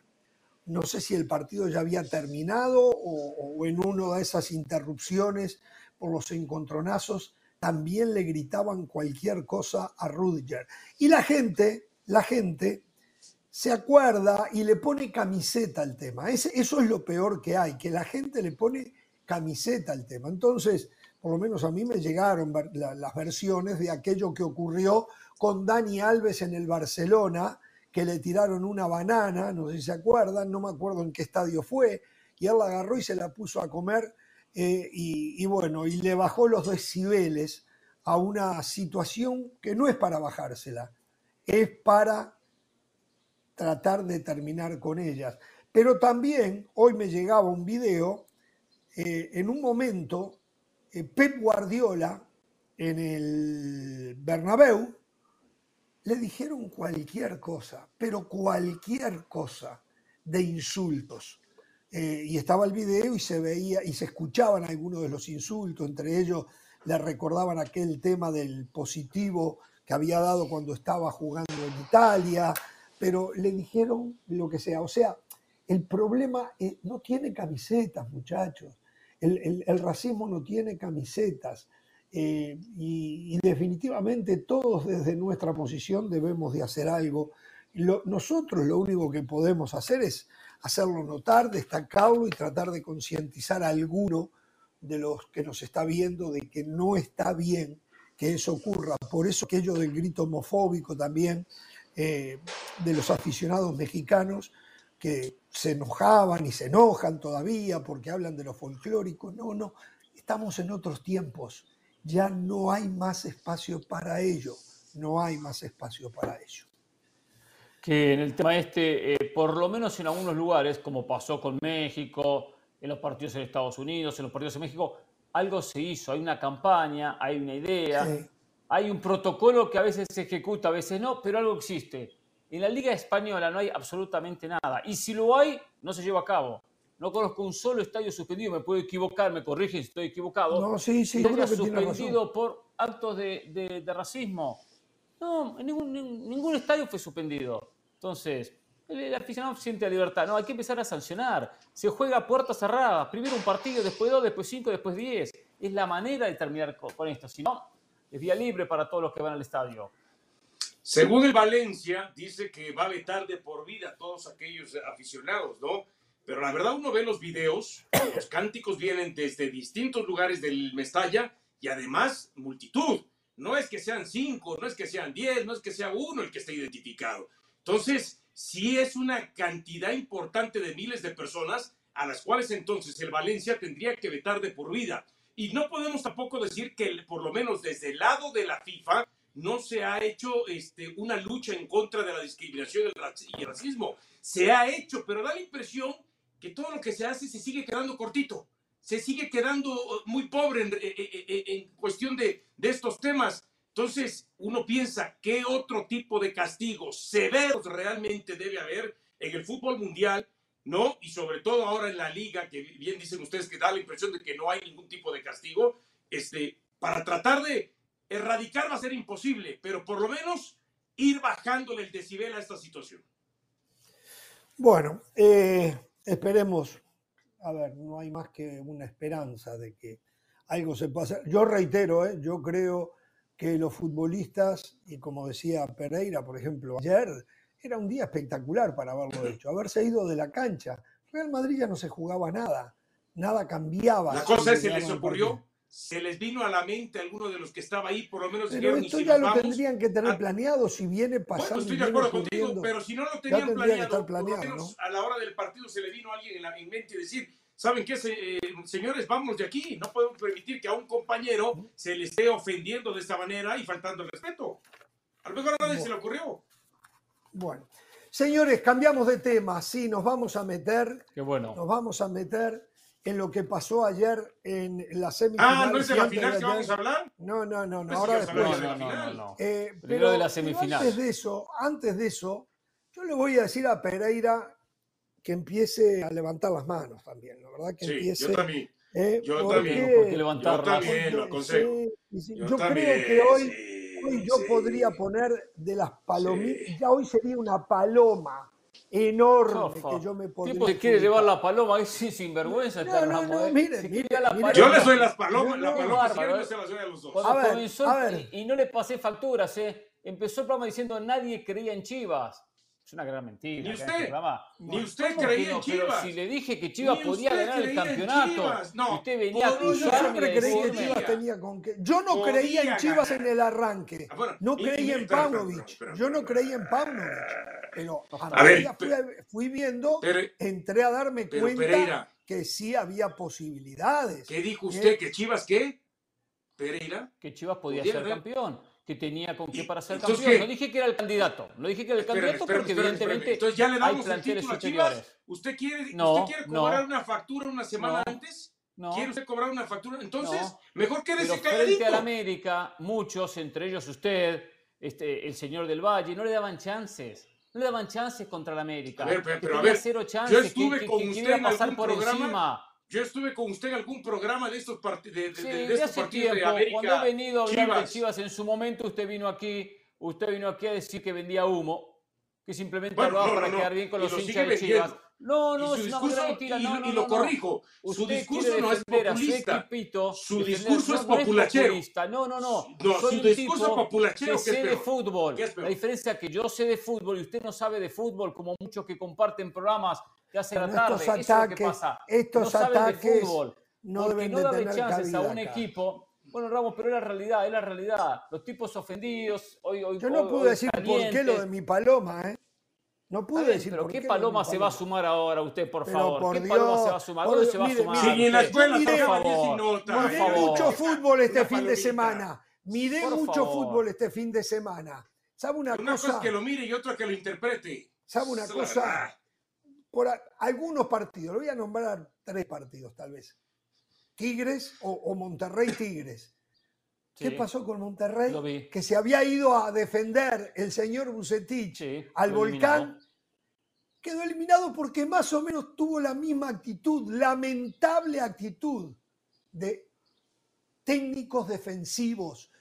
No sé si el partido ya había terminado o, en una de esas interrupciones por los encontronazos también le gritaban cualquier cosa a Rudiger. Y la gente, la gente se acuerda y le pone camiseta al tema. eso es lo peor que hay, que la gente le pone camiseta al tema. Entonces, por lo menos a mí me llegaron las versiones de aquello que ocurrió con Dani Alves en el Barcelona, que le tiraron una banana, no sé si se acuerdan, no me acuerdo en qué estadio fue, y él la agarró y se la puso a comer eh, y, bueno, y le bajó los decibeles a una situación que no es para bajársela, es para tratar de terminar con ellas. Pero también hoy me llegaba un video, eh, en un momento, eh, Pep Guardiola en el Bernabéu, le dijeron cualquier cosa, pero cualquier cosa de insultos. Eh, y estaba el video y se veía y se escuchaban algunos de los insultos, entre ellos le recordaban aquel tema del positivo que había dado cuando estaba jugando en Italia, pero le dijeron lo que sea. O sea, el problema eh, no tiene camisetas, muchachos. El, racismo no tiene camisetas. Eh, y, definitivamente todos desde nuestra posición debemos de hacer algo. nosotros lo único que podemos hacer es hacerlo notar, destacarlo y tratar de concientizar a alguno de los que nos está viendo de que no está bien que eso ocurra. Por eso aquello del grito homofóbico también eh, de los aficionados mexicanos que se enojaban y se enojan todavía porque hablan de lo folclórico. No, no, estamos en otros tiempos. Ya no hay más espacio para ello. No hay más espacio para ello que en el tema este, eh, por lo menos en algunos lugares, como pasó con México, en los partidos en Estados Unidos, en los partidos en México, algo se hizo, hay una campaña, hay una idea, hay un protocolo que a veces se ejecuta, a veces no, pero algo existe. En la Liga Española no hay absolutamente nada. Y si lo hay, no se lleva a cabo. No conozco un solo estadio suspendido, me puedo equivocar, me corrigen si estoy equivocado. No, sí, sí, que suspendido por actos de, racismo. No, ningún, ningún estadio fue suspendido. Entonces, el aficionado siente la libertad. No, hay que empezar a sancionar. Se juega a puertas cerradas. Primero un partido, después dos, después cinco, después diez. Es la manera de terminar con esto. Si no, es vía libre para todos los que van al estadio. Según el Valencia, dice que va a vetar de por vida a todos aquellos aficionados, ¿no? Pero la verdad uno ve los videos, los cánticos vienen desde distintos lugares del Mestalla y además multitud. No es que sean cinco, no es que sean diez, no es que sea uno el que esté identificado. Entonces, sí es una cantidad importante de miles de personas a las cuales entonces el Valencia tendría que vetar de por vida. Y no podemos tampoco decir que por lo menos desde el lado de la FIFA no se ha hecho este, una lucha en contra de la discriminación y el racismo. Se ha hecho, pero da la impresión que todo lo que se hace se sigue quedando cortito, se sigue quedando muy pobre en, eh, eh, eh, cuestión de estos temas. Entonces, uno piensa, ¿qué otro tipo de castigos severos realmente debe haber en el fútbol mundial? ¿No? Y sobre todo ahora en la liga, que bien dicen ustedes que da la impresión de que no hay ningún tipo de castigo, este, para tratar de erradicar va a ser imposible, pero por lo menos ir bajándole el decibel a esta situación. Bueno, eh, esperemos, a ver, no hay más que una esperanza de que algo se hacer. Yo reitero, eh, yo creo que los futbolistas, y como decía Pereira, por ejemplo, ayer, era un día espectacular para haberlo hecho, haberse ido de la cancha. Real Madrid ya no se jugaba nada, nada cambiaba. La cosa es, se les ocurrió, se les vino a la mente a alguno de los que estaba ahí, por lo menos pero esto ya lo tendrían que tener planeado si viene pasando. estoy de acuerdo contigo, pero si no lo tenían planeado, por lo menos a la hora del partido se le vino a alguien en la mente y decir, ¿saben qué, eh, señores? Vámonos de aquí. No podemos permitir que a un compañero se le esté ofendiendo de esta manera y faltando el respeto. A lo mejor a nadie se le ocurrió. Bueno. Señores, cambiamos de tema. Sí, nos vamos a meter. Qué bueno. Nos vamos a meter en lo que pasó ayer en la semifinal. Ah, ¿no es de la final que vamos a hablar? No, no, no, no. ahora después. No, no, no, eh, pero, de la semifinal. antes de eso, antes de eso, yo le voy a decir a Pereira que empiece a levantar las manos también, la verdad que sí, empiece. Yo también. Eh, yo también. Porque levantar yo también lo aconsejo. yo, creo que hoy, hoy yo podría poner de las palomitas, ya hoy sería una paloma enorme que yo me podría. Tipo que quiere llevar la paloma, es sinvergüenza. No, no, no, mire, mire, Yo le soy las palomas, la paloma no, se las doy a los dos. a ver, a ver. Y, y no le pasé facturas, ¿eh? Empezó el programa diciendo nadie creía en Chivas Es una gran mentira. Ni usted, ni usted creía en Chivas. si le dije que Chivas podía ganar el campeonato, no, usted venía a Yo creía que Chivas tenía con qué. Yo no creía en Chivas en el arranque. Ah, no creía en Paunovic. Yo no creía en Paunovic. Pero a, ver, fui, viendo, entré a darme cuenta que sí había posibilidades. ¿Qué dijo usted? ¿Que Chivas qué? Pereira. Que Chivas podía ser campeón que tenía con qué para ser campeón. No dije que era el candidato, no dije que era el candidato porque evidentemente entonces ya le damos hay planteles superiores. ¿Usted quiere, ¿Usted quiere cobrar una factura una semana antes? ¿Quiere usted cobrar una factura? Entonces, mejor quédese Pero frente a la América, muchos, entre ellos usted, este, el señor del Valle, no le daban chances. No le daban chances contra la América. A ver, pero, a ver, cero chances, yo estuve con usted en pasar por programa, encima. Yo estuve con usted en algún programa de estos, partidos de, de, de, estos partidos de América. Cuando he venido a hablar de Chivas en su momento, usted vino aquí, usted vino aquí a decir que vendía humo, que simplemente hablaba para quedar bien con los hinchas de Chivas. No, no, es una mentira. No, no, y lo corrijo. Su discurso no es populista. Su, discurso es populachero. No, no, no. No, su discurso es populachero. Que sé de fútbol. La diferencia es que yo sé de fútbol y usted no sabe de fútbol, como muchos que comparten programas que hace la tarde. Estos ataques, es pasa. Estos no ataques de fútbol. No porque no darle chances a un equipo. Bueno, Ramos, pero es la realidad, es la realidad. Los tipos ofendidos. Hoy, hoy, Yo no pude decir por qué lo de mi paloma, ¿eh? No pude decir pero por ¿qué, paloma se va a sumar ahora usted, por favor? ¿Qué paloma se va a sumar? ¿Dónde se va a sumar? Si en la escuela por favor, Miré mucho fútbol este fin de semana. Miré mucho fútbol este fin de semana. ¿Sabe una, una cosa? Una cosa es que lo mire y otra que lo interprete. ¿Sabe una cosa? Por algunos partidos, lo voy a nombrar tres partidos tal vez. Tigres o, Monterrey Tigres. ¿Qué pasó con Monterrey? Que se había ido a defender el señor Bucetich al volcán. Quedó eliminado porque más o menos tuvo la misma actitud, lamentable actitud de técnicos defensivos.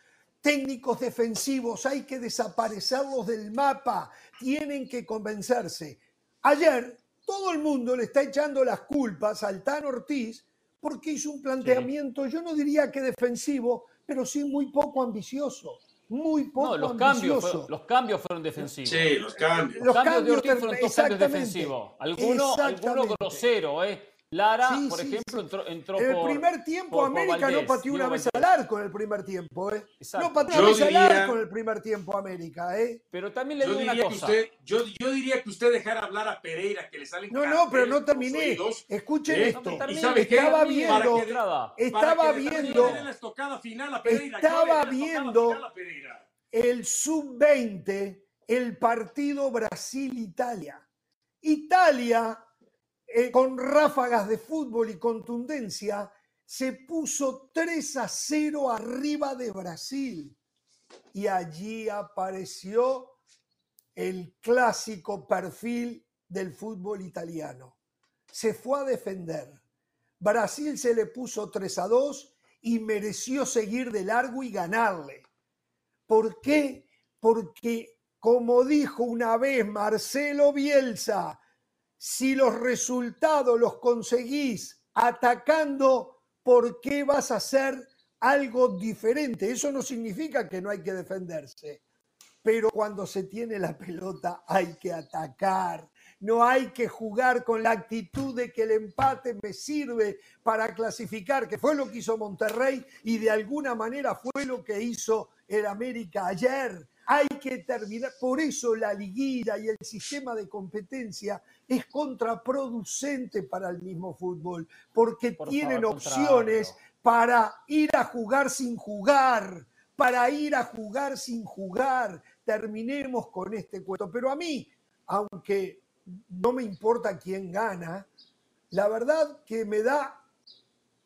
Técnicos defensivos, hay que desaparecerlos del mapa, tienen que convencerse. Ayer todo el mundo le está echando las culpas al Tan Ortiz porque hizo un planteamiento, yo no diría que defensivo, pero sí muy poco ambicioso. Muy poco no, los ambicioso. Cambios, los cambios fueron defensivos. Sí, los cambios. Los, cambios, de Ortiz fueron dos cambios defensivos. Algunos alguno grosero, ¿eh? Lara, por ejemplo, entró, entró En el primer tiempo América no pateó una vez al arco en el primer tiempo, ¿eh? No pateó una vez al arco en el primer tiempo América, ¿eh? Pero también le digo una cosa. Usted, yo, yo, diría que usted dejara hablar a Pereira, que le salen No, no, pero no terminé. Escuchen ¿eh? esto. ¿Y sabe estaba viendo, estaba viendo, estaba viendo el sub-20, el partido Brasil-Italia. Italia eh, con ráfagas de fútbol y contundencia, se puso 3 a 0 arriba de Brasil. Y allí apareció el clásico perfil del fútbol italiano. Se fue a defender. Brasil se le puso 3 a 2 y mereció seguir de largo y ganarle. ¿Por qué? Porque, como dijo una vez Marcelo Bielsa, si los resultados los conseguís atacando, ¿por qué vas a hacer algo diferente? Eso no significa que no hay que defenderse, pero cuando se tiene la pelota hay que atacar. No hay que jugar con la actitud de que el empate me sirve para clasificar, que fue lo que hizo Monterrey y de alguna manera fue lo que hizo el América ayer. Hay que terminar, por eso la liguilla y el sistema de competencia es contraproducente para el mismo fútbol, porque tienen opciones para ir a jugar sin jugar, para ir a jugar sin jugar. Terminemos con este cuento. Pero a mí, aunque no me importa quién gana, la verdad que me da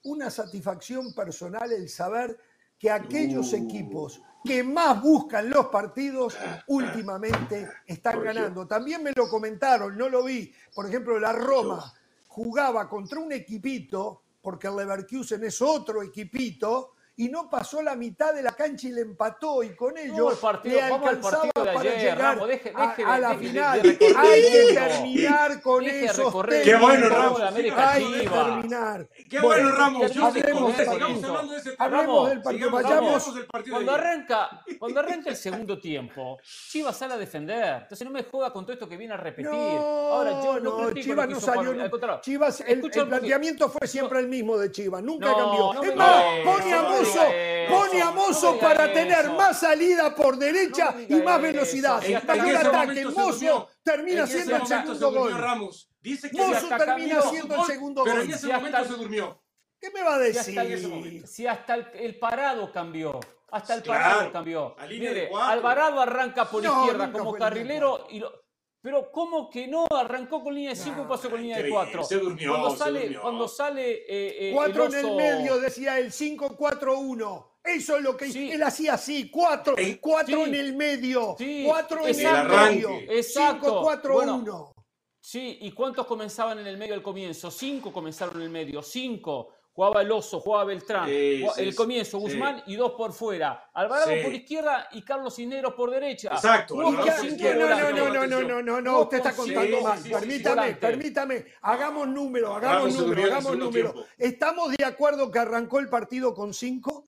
una satisfacción personal el saber que aquellos uh. equipos que más buscan los partidos últimamente están ganando. También me lo comentaron, no lo vi. Por ejemplo, la Roma jugaba contra un equipito, porque el Leverkusen es otro equipito, y no pasó la mitad de la cancha y le empató y con ello el partido, le alcanzaba partido de para ayer, llegar Ramos, deje, deje, a, a, la deje, final. De, hay que terminar con esos Qué bueno, Ramos. Hay que terminar. Qué bueno, Ramos. Yo hablemos, de hablemos del partido. del partido. Vayamos. Del partido cuando, arranca, cuando arranca el segundo tiempo, Chivas sale a defender. Entonces no me juega con todo esto que viene a repetir. No, Ahora, yo no, no Chivas no salió. Chivas, el, el planteamiento fue siempre el mismo de Chivas. Nunca cambió. No es más, pone a Mozo, pone a Mozo para tener más salida por derecha y más velocidad. Mayor ataque. Mozo termina siendo el segundo gol. Ramos. Dice que Mozo termina siendo el segundo gol. Pero en ese momento se durmió. ¿Qué me va a decir? Si hasta, si hasta el, el, parado cambió. Hasta el parado cambió. Mire, Alvarado arranca por no, izquierda como carrilero y lo, pero ¿cómo que no? Arrancó con línea de 5 y pasó con línea de 4. Se durmió, cuando se sale, durmió. Cuando sale eh, 4 el oso... en el medio, decía el 5-4-1. Eso es lo que sí. él hacía así, 4, 4 sí. en el medio, 4 sí. en Exacto. el medio, Exacto. 5-4-1. Bueno, sí, ¿y cuántos comenzaban en el medio al comienzo? 5 comenzaron en el medio, 5 jugaba el Oso, jugaba Beltrán, sí, jugaba, sí, el comienzo, sí. Guzmán y dos por fuera. Alvarado por izquierda y Carlos Cisneros por derecha. Exacto. No, no, no, no, no, no, no, no, usted está contando mal. permítame, permítame, hagamos número, hagamos número, hagamos número. ¿Estamos de acuerdo que arrancó el partido con cinco?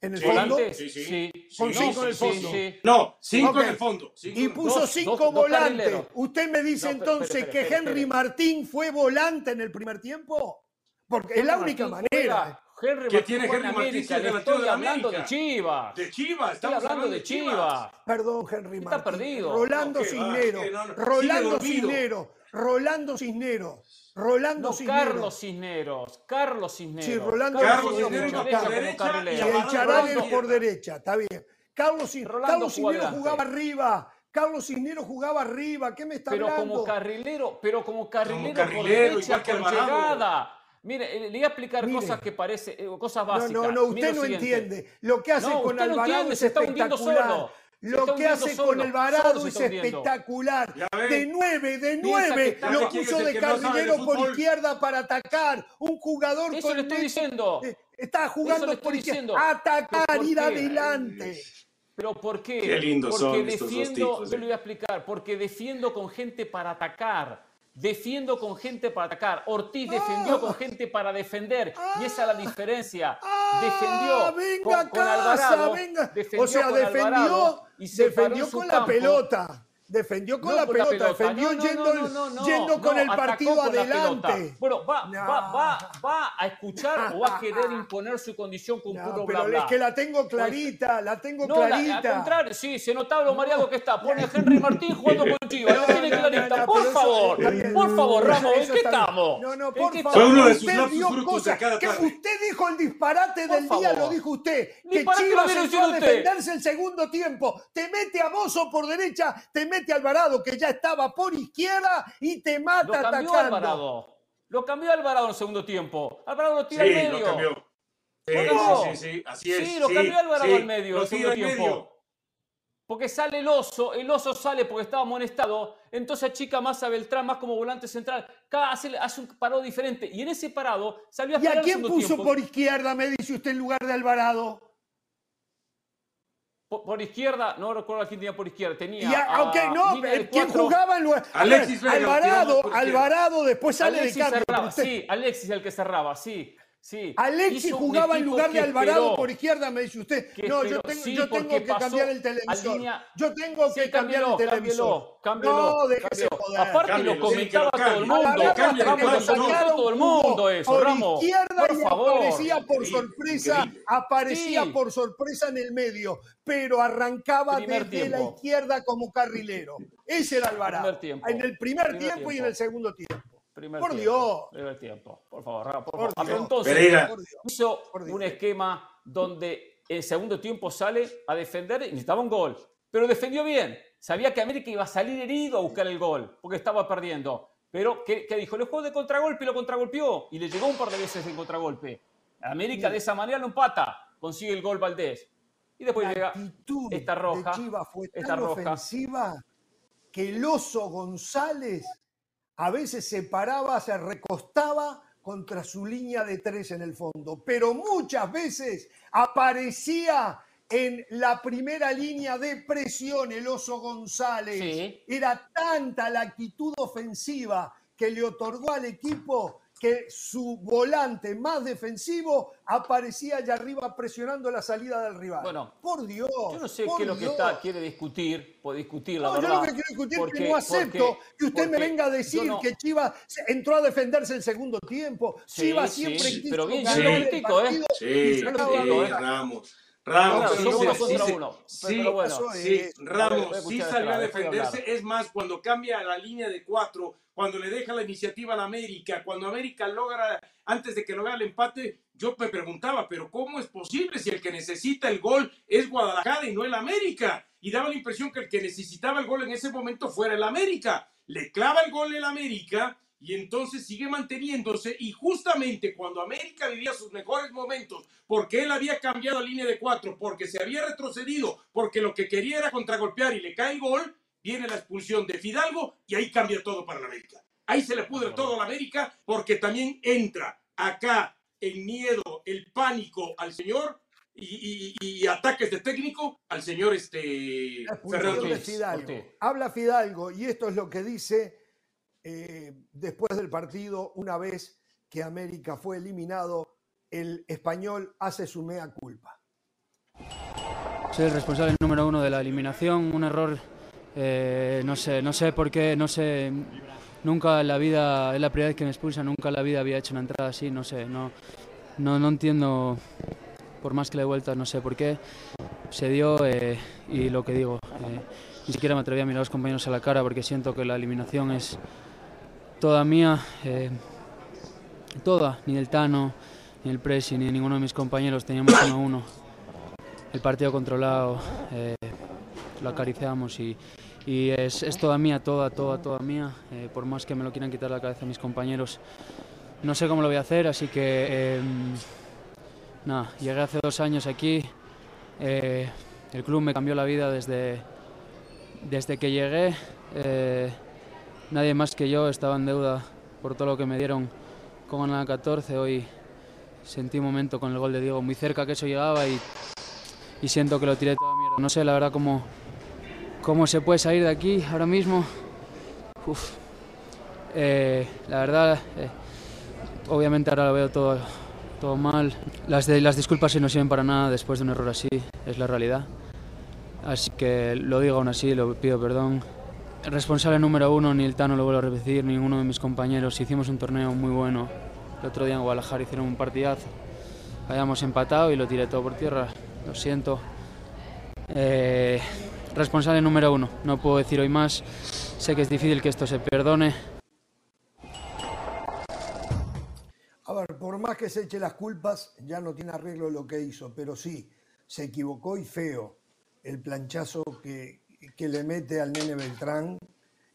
¿En el fondo? Sí, sí. Con cinco en el fondo. No, cinco en el fondo. Y puso cinco volantes. ¿Usted me dice entonces que Henry Martín fue volante en el primer tiempo? Porque es la única manera. Henry ¿Qué tiene Henry Martín? Martín? Le estoy hablando de Chivas. De Chivas, Estoy hablando de Chivas. Perdón, Henry Está Martín. perdido. Rolando No, ¿qué va? Cisneros. ¿Qué? No, no. Rolando. Cisneros. Rolando Cisneros. Rolando No, Cisneros. Carlos Cisneros. Carlos Cisneros. Sí, Rolando Carlos Cisneros Cisneros por por derecha. Y el Charales por derecha, está bien. Carlos, Carlos Cisneros jugaba arriba. Carlos Cisneros jugaba arriba. ¿Qué me está pero hablando? como carrilero, pero como carrilero, carrilero, por derecha, igual que por llegada. Mire, eh, le voy a explicar Mire. cosas que parece, eh, cosas No, básicas. no, no, Mire usted no siguiente. entiende. Lo que hace No, con usted no Alvarado entiende, es se está hundiendo solo. Se Lo que hace solo. con Alvarado es espectacular. De nueve, de nueve, lo puso de que no carrilero por izquierda para atacar. Un jugador Eso con le estoy diciendo. eh, Está jugando estoy por izquierda. diciendo. Atacar, ¿Pero por ir adelante. ¿Pero por qué? Qué lindos porque son estos dos defiendo, tipos, yo eh. le voy a explicar, porque defiendo con gente para atacar. Defiendo con gente para atacar. Ortiz defendió Ah. con gente para defender. Y esa es la diferencia. Ah, defendió venga con, con Alvarado. venga. defendió o sea, con defendió, Alvarado y se defendió con la pelota. Defendió con No la con la pelota, defendió no, no, yendo, no, no, no, yendo con el partido adelante. Bueno, va, No. va, va, va a escuchar o va a querer imponer su condición con No, puro pero bla bla. es que la tengo clarita, la tengo la- clarita. al contrario, sí, se notaba lo mareado que está. Pone a Henry Martín jugando con Chivas. No, tiene no, clarita. no, no, por favor, por favor, Ramos, ¿en qué estamos? No, no, ¿En por favor. Fue uno de sus cosas que usted dijo el disparate del día, lo dijo usted. Que Chivas entró a defenderse el segundo tiempo. Te mete a Mozo por derecha, te mete Alvarado, que ya estaba por izquierda, y te Lo mata cambió atacando. Alvarado. Lo cambió Alvarado en el segundo tiempo. Alvarado lo tira Sí, al medio. lo cambió. Sí, ¿Cómo? sí, sí, sí, así es. Sí, lo cambió Alvarado sí, al medio Lo el segundo tiempo. medio. Porque sale el oso, el oso sale porque estaba amonestado, entonces achica más a Beltrán, más como volante central, cada hace, hace un parado diferente. Y en ese parado salió a ¿Y a quién puso tiempo. por izquierda, me dice usted, en lugar de Alvarado? Por, por izquierda, no recuerdo a quién tenía por izquierda, tenía. Y a- a aunque no, ¿quién cuatro. jugaba en lugar? Alexis Alvarado. Alvarado después sale Alexis de cambio. cerraba, usted- sí, Alexis el que cerraba, sí. Sí. Alexis jugaba en lugar de Alvarado esperó, por izquierda, me dice usted. No, yo tengo, Sí, yo tengo que cambiar el televisor. línea- Yo tengo Sí, que cambiar el televisor. cámbialo, cámbialo, No, déjese cámbialo. joder. Aparte Cámbialo, lo comentaba todo el mundo. Cámbialo, sacaron todo el mundo eso, por Ramos. izquierda Por y favor. aparecía por sorpresa, aparecía Sí. por sorpresa en el medio, pero arrancaba Primer desde la izquierda como carrilero. Ese era Alvarado. Primer tiempo. En el primer, Primer tiempo, y en el segundo tiempo. Primer Por tiempo, Dios. Primer tiempo, por favor, Ramos, por Por favor. Dios. entonces, Pereira. Hizo Por Dios. un esquema donde el segundo tiempo sale a defender y necesitaba un gol. Pero defendió bien. Sabía que América iba a salir herido a buscar el gol porque estaba perdiendo. Pero, ¿qué, qué dijo? Le jugó de contragolpe y lo contragolpeó. Y le llegó un par de veces en contragolpe. América de esa manera lo empata. Consigue el gol Valdés. Y después la llega actitud esta roja. de Chivas fue esta tan roja. ofensiva que el oso González a veces se paraba, se recostaba contra su línea de tres en el fondo, pero muchas veces aparecía en la primera línea de presión el oso González. Era tanta la actitud ofensiva que le otorgó al equipo que su volante más defensivo aparecía allá arriba presionando la salida del rival. Bueno, por Dios. Yo no sé qué es lo que está, quiere discutir, puede discutir la verdad. Yo lo que quiero discutir es que no acepto que usted me venga a decir que Chivas entró a defenderse el segundo tiempo. Chivas siempre sí, pero bien, sí, ¿eh? Sí, sí, Ramos. Ramos, sí, sí, sí, Ramos sí salió a defenderse. Es más, cuando cambia la línea de cuatro, cuando le deja la iniciativa a la América, cuando América logra, antes de que logre el empate, yo me preguntaba, pero ¿cómo es posible si el que necesita el gol es Guadalajara y no el América? Y daba la impresión que el que necesitaba el gol en ese momento fuera el América. Le clava el gol el América y entonces sigue manteniéndose y justamente cuando América vivía sus mejores momentos, porque él había cambiado la línea de cuatro, porque se había retrocedido, porque lo que quería era contragolpear y le cae el gol, viene la expulsión de Fidalgo y ahí cambia todo para la América. Ahí se le pudre todo a la América porque también entra acá el miedo, el pánico al señor y, ataques de técnico al señor este, Fidalgo. Habla Fidalgo y esto es lo que dice eh, después del partido, una vez que América fue eliminado, el español hace su mea culpa. Soy el responsable número uno de la eliminación, un error, eh, no sé, no sé por qué, no sé, nunca en la vida, es la primera vez que me expulsa, nunca en la vida había hecho una entrada así, no sé, no, no, no entiendo, por más que le he vuelto, no sé por qué se dio eh, y lo que digo, ni siquiera me atreví a mirar a los compañeros a la cara porque siento que la eliminación es toda mía, eh, toda, ni el Tano, ni el Presi, ni ninguno de mis compañeros teníamos uno a uno. El partido controlado, eh, lo acariciamos y, es, toda mía, toda, toda, toda mía. Eh, por más que me lo quieran quitar la cabeza mis compañeros, no sé cómo lo voy a hacer, así que em, nada, llegué hace dos años aquí. el club me cambió la vida desde, desde que llegué nadie más que yo estaba en deuda por todo lo que me dieron con la 14. Hoy sentí un momento con el gol de Diego muy cerca que eso llegaba y, siento que lo tiré toda mierda. No sé la verdad cómo, cómo se puede salir de aquí ahora mismo. Eh, la verdad, eh, obviamente ahora lo veo todo, todo mal. Las, las disculpas no sirven para nada después de un error así, es la realidad. Así que lo digo aún así, lo pido perdón. Responsable número uno, ni el Tano lo vuelvo a repetir, ninguno de mis compañeros. Hicimos un torneo muy bueno. El otro día en Guadalajara hicieron un partidazo. Habíamos empatado y lo tiré todo por tierra. Lo siento. Eh, responsable número uno. No puedo decir hoy más. Sé que es difícil que esto se perdone. A ver, por más que se eche las culpas, ya no tiene arreglo lo que hizo, pero sí, se equivocó y feo el planchazo que, que le mete al nene Beltrán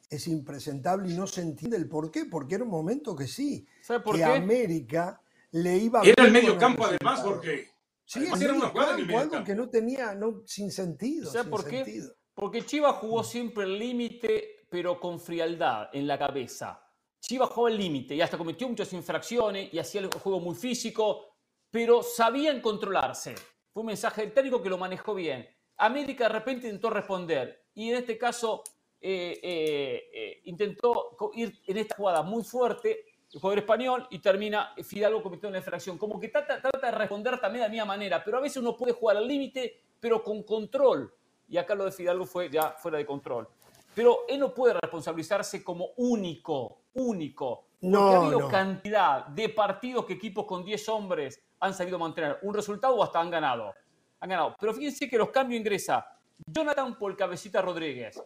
es impresentable y no se entiende el por qué, porque era un momento que sí, ¿Sabe por que América le iba Era el medio campo además, porque sí, era una algo que no tenía, no, sin sentido. ¿Sabe por qué? Porque Chivas jugó siempre el límite, pero con frialdad en la cabeza. Chivas jugaba el límite y hasta cometió muchas infracciones y hacía el juego muy físico, pero sabían controlarse. Fue un mensaje del técnico que lo manejó bien. América de repente intentó responder y en este caso eh, eh, eh, intentó ir en esta jugada muy fuerte el jugador español y termina Fidalgo cometiendo una infracción. Como que trata, trata de responder también de la misma manera, pero a veces uno puede jugar al límite, pero con control. Y acá lo de Fidalgo fue ya fuera de control. Pero él no puede responsabilizarse como único, único. No, porque ha habido cantidad de partidos que equipos con 10 hombres han sabido mantener un resultado o hasta han ganado han ganado. Pero fíjense que los cambios ingresa Jonathan por Cabecita Rodríguez.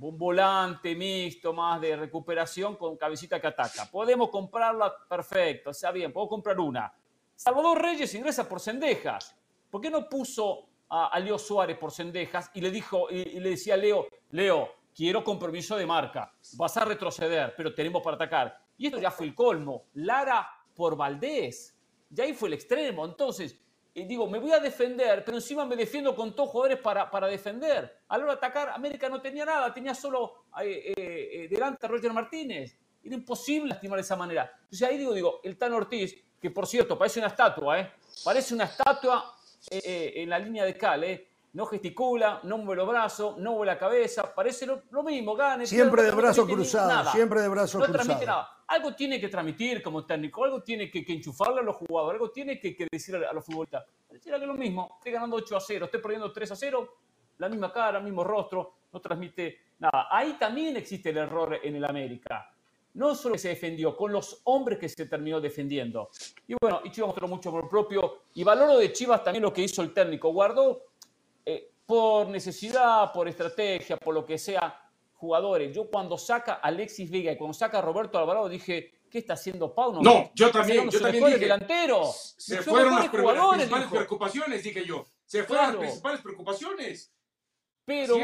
Un volante mixto más de recuperación con cabecita que ataca. Podemos comprarla, perfecto, está bien, puedo comprar una. Salvador Reyes ingresa por Cendejas. ¿Por qué no puso a, Leo Suárez por Cendejas y le dijo y, le decía a Leo, Leo, quiero compromiso de marca, vas a retroceder, pero tenemos para atacar? Y esto ya fue el colmo. Lara por Valdés. Ya ahí fue el extremo. Entonces, y digo, me voy a defender, pero encima me defiendo con todos jugadores para, para defender. A la hora atacar, América no tenía nada, tenía solo eh, eh, eh, delante a Roger Martínez. Era imposible lastimar de esa manera. Entonces ahí digo, digo, el Tan Ortiz, que por cierto parece una estatua, ¿eh? Parece una estatua en la línea de cal. No gesticula, no mueve los brazos, no mueve la cabeza, parece lo, mismo, gane. Siempre de brazo cruzado, siempre de brazo cruzado. No transmite nada. Algo tiene que transmitir como técnico, algo tiene que, enchufarle a los jugadores, algo tiene que, decir a los futbolistas. Decir que lo mismo, esté ganando 8 a 0, esté perdiendo 3 a 0, la misma cara, el mismo rostro, no transmite nada. Ahí también existe el error en el América no solo que se defendió, con los hombres que se terminó defendiendo. Y bueno, y Chivas mostró mucho por propio. Y valoro de Chivas también lo que hizo el técnico. Guardó por necesidad, por estrategia, por lo que sea, jugadores. Yo cuando saca a Alexis Vega y cuando saca a Roberto Alvarado dije, ¿qué está haciendo Pauno? No, yo también, yo también dije, delantero. Se fueron las principales preocupaciones, dije yo. Se fueron las principales preocupaciones. Pero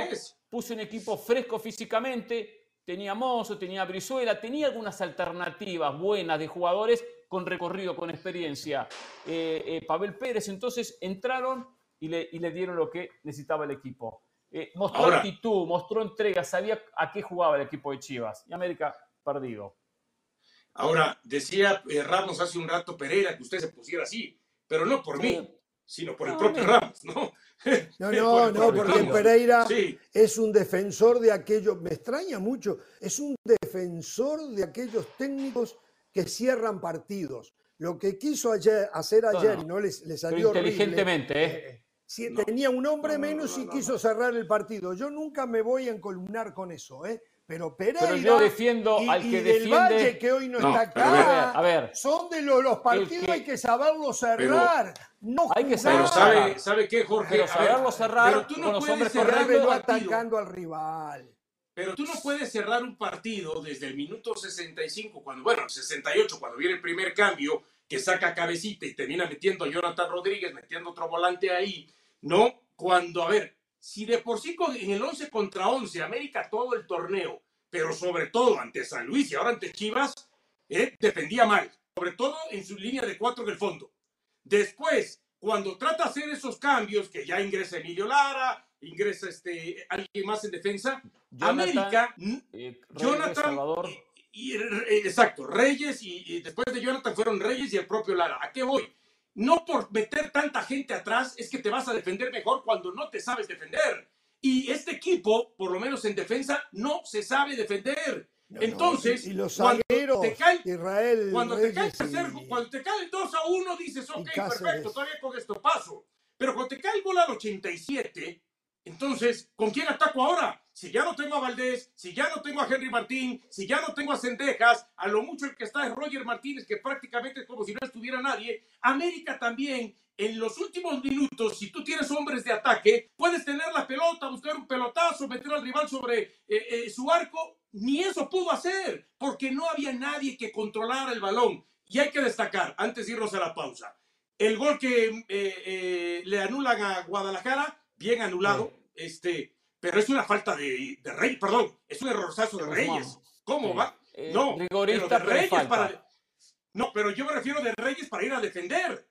puso un equipo fresco físicamente, tenía Mozo, tenía Brizuela, tenía algunas alternativas buenas de jugadores con recorrido, con experiencia. Eh, eh, Pavel Pérez, entonces entraron y le, y le, dieron lo que necesitaba el equipo. Eh, mostró actitud, mostró entrega, sabía a qué jugaba el equipo de Chivas. Y América perdido. Ahora, decía Ramos hace un rato Pereira que usted se pusiera así, pero no por mí, sino por el propio Ramos, ¿no? No, no, no, porque Pereira es un defensor de aquellos, me extraña mucho, es un defensor de aquellos técnicos que cierran partidos. Lo que quiso ayer, hacer ayer y no le, salió inteligentemente, ¿eh? Eh tenía un hombre menos y quiso cerrar el partido. Yo nunca me voy a encolumnar con eso, ¿eh? Pero Pereira pero yo defiendo al que defiende... Valle, que hoy no, está acá, a ver, son de los, los partidos que... hay que saberlo cerrar. no hay que saber. Pero sabe, ¿sabe qué, Jorge? Pero saberlo cerrar pero tú no con puedes cerrarlo atacando al rival. Pero tú no puedes cerrar un partido desde el minuto 65, cuando, bueno, 68, cuando viene el primer cambio, que saca cabecita y termina metiendo a Jonathan Rodríguez, metiendo otro volante ahí, ¿no? Cuando, a ver, si de por sí en el 11 contra 11, América todo el torneo, pero sobre todo ante San Luis y ahora ante Chivas, eh, defendía mal, sobre todo en su línea de cuatro en el fondo. Después, cuando trata de hacer esos cambios, que ya ingresa Emilio Lara, ingresa este, alguien más en defensa, América, eh, Jonathan, y, exacto, Reyes y, y después de Jonathan fueron Reyes y el propio Lara. ¿A qué voy? No por meter tanta gente atrás es que te vas a defender mejor cuando no te sabes defender. Y este equipo, por lo menos en defensa, no se sabe defender. Entonces, y los cuando te cae, Israel, cuando te cuando te cae el 2 a 1, dices, ok, perfecto, todavía con esto paso. Pero cuando te cae el gol al 87, entonces, ¿con quién ataco ahora? Si ya no tengo a Valdés, si ya no tengo a Henry Martín, si ya no tengo a Cendejas, a lo mucho el que está es Roger Martínez, que prácticamente es como si no estuviera nadie. América también, en los últimos minutos, si tú tienes hombres de ataque, puedes tener la pelota, buscar un pelotazo, meter al rival sobre eh, eh, su arco. Ni eso pudo hacer, porque no había nadie que controlara el balón. Y hay que destacar, antes de irnos a la pausa, el gol que eh, le anulan a Guadalajara, bien anulado este, pero es una falta de, de Reyes, perdón, es un errorzazo de Reyes. ¿Cómo va? Eh, no, pero de Reyes para. No, pero yo me refiero de Reyes para ir a defender.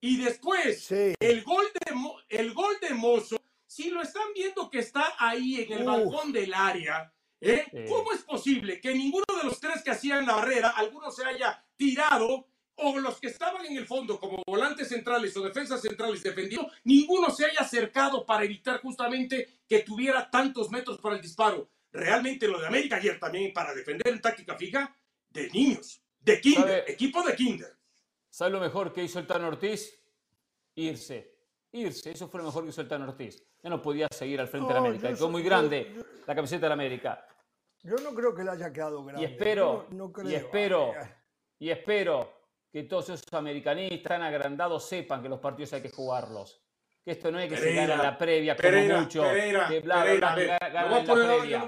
Y después, el, gol de, el gol de Mozo, si lo están viendo que está ahí en el balcón del área, ¿eh? ¿cómo es posible que ninguno de los tres que hacían la barrera, alguno se haya tirado o los que estaban en el fondo como volantes centrales o defensas centrales defendiendo, ninguno se haya acercado para evitar justamente que tuviera tantos metros para el disparo. Realmente lo de América ayer también para defender en táctica fija, de niños, de kinder, equipo de kinder. ¿Sabe lo mejor que hizo el Tan Ortiz? Irse. Irse, eso fue lo mejor que hizo el Tan Ortiz. Ya no podía seguir al frente de la América. Quedó muy grande la camiseta de la América. Yo no creo que le haya quedado grande. Y espero, y espero, y espero que todos esos americanistas tan agrandados sepan que los partidos hay que jugarlos. Que esto no es que se gane la previa como mucho. que bla, bla, bla, la previa.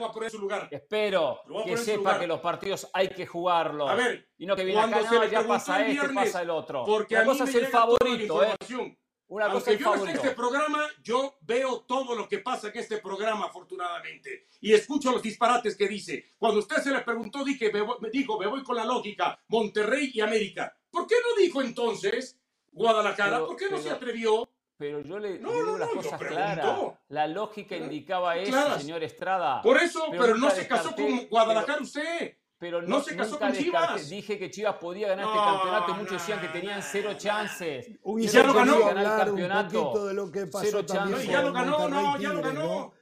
Espero que sepa que los partidos hay que jugarlos. y no que viene acá, no, ya pasa este, pasa el otro. Porque Una cosa es el favorito, ¿eh? Una cosa es yo no este programa, yo veo todo lo que pasa en este programa, afortunadamente. Y escucho los disparates que dice. Cuando usted se le preguntó, dije, me, dijo, me voy con la lógica, Monterrey y América. ¿Por qué no dijo entonces Guadalajara? ¿Por qué no se atrevió? Pero yo le, digo las cosas claras. La lógica indicaba eso, señor Estrada. Por eso, pero no se casó con Guadalajara usted. pero no, se casó con Chivas. Dije que Chivas podía ganar este campeonato y muchos decían que tenían cero chances. y ya lo ganó. Ganar el campeonato. Un poquito de lo que pasó cero chances. ya lo ganó, no, ya lo ganó.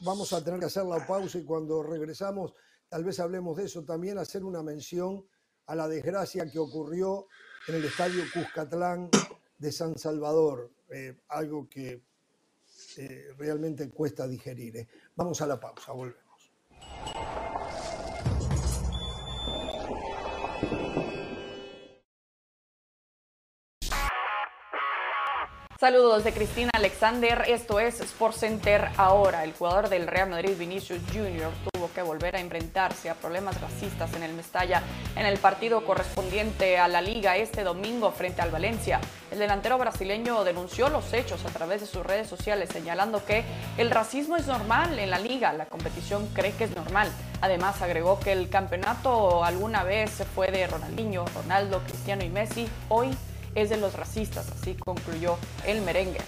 vamos a tener que hacer la pausa y cuando regresamos tal vez hablemos de eso también, hacer una mención a la desgracia que ocurrió en el estadio Cuscatlán de San Salvador, eh, algo que eh, realmente cuesta digerir. Eh. Vamos a la pausa, volvemos. Saludos de Cristina Alexander, esto es Sports Center ahora. El jugador del Real Madrid Vinicius Jr. tuvo que volver a enfrentarse a problemas racistas en el Mestalla en el partido correspondiente a la liga este domingo frente al Valencia. El delantero brasileño denunció los hechos a través de sus redes sociales señalando que el racismo es normal en la liga, la competición cree que es normal. Además agregó que el campeonato alguna vez fue de Ronaldinho, Ronaldo, Cristiano y Messi, hoy es de los racistas, así concluyó el merengue.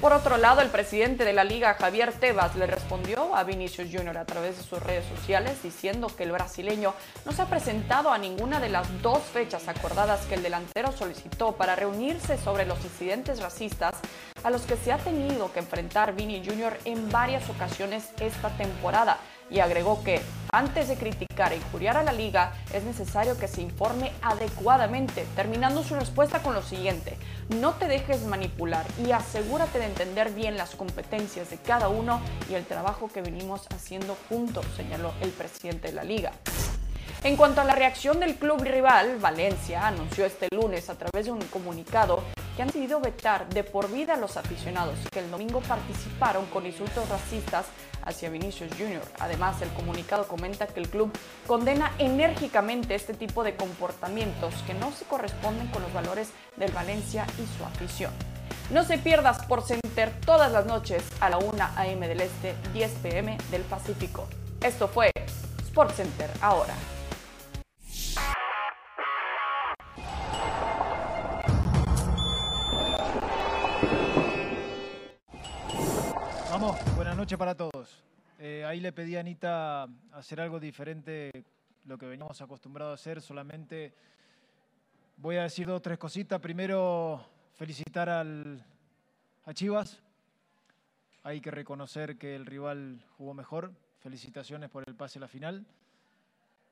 Por otro lado, el presidente de la liga, Javier Tebas, le respondió a Vinicius Jr. a través de sus redes sociales diciendo que el brasileño no se ha presentado a ninguna de las dos fechas acordadas que el delantero solicitó para reunirse sobre los incidentes racistas a los que se ha tenido que enfrentar Vini Jr. en varias ocasiones esta temporada y agregó que antes de criticar e injuriar a la liga es necesario que se informe adecuadamente, terminando su respuesta con lo siguiente, no te dejes manipular y asegúrate de entender bien las competencias de cada uno y el trabajo que venimos haciendo juntos, señaló el presidente de la liga. En cuanto a la reacción del club rival, Valencia anunció este lunes a través de un comunicado que han decidido vetar de por vida a los aficionados que el domingo participaron con insultos racistas hacia Vinicius Jr. Además, el comunicado comenta que el club condena enérgicamente este tipo de comportamientos que no se corresponden con los valores del Valencia y su afición. No se pierdas por Center todas las noches a la 1 a.m. del Este, 10 p.m. del Pacífico. Esto fue Sport Center ahora. Buenas noches para todos. Eh, ahí le pedí a Anita hacer algo diferente, lo que veníamos acostumbrados a hacer. Solamente voy a decir dos o tres cositas. Primero, felicitar al, a Chivas. Hay que reconocer que el rival jugó mejor. Felicitaciones por el pase a la final.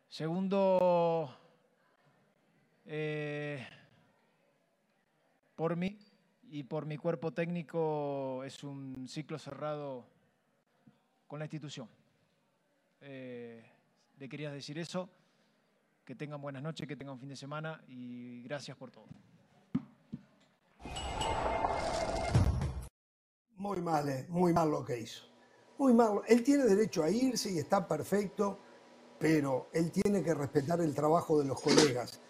Segundo, eh, por mí, y por mi cuerpo técnico es un ciclo cerrado con la institución. Eh, le quería decir eso, que tengan buenas noches, que tengan fin de semana y gracias por todo. Muy mal, eh, muy mal lo que hizo. Muy mal. Él tiene derecho a irse y está perfecto, pero él tiene que respetar el trabajo de los colegas.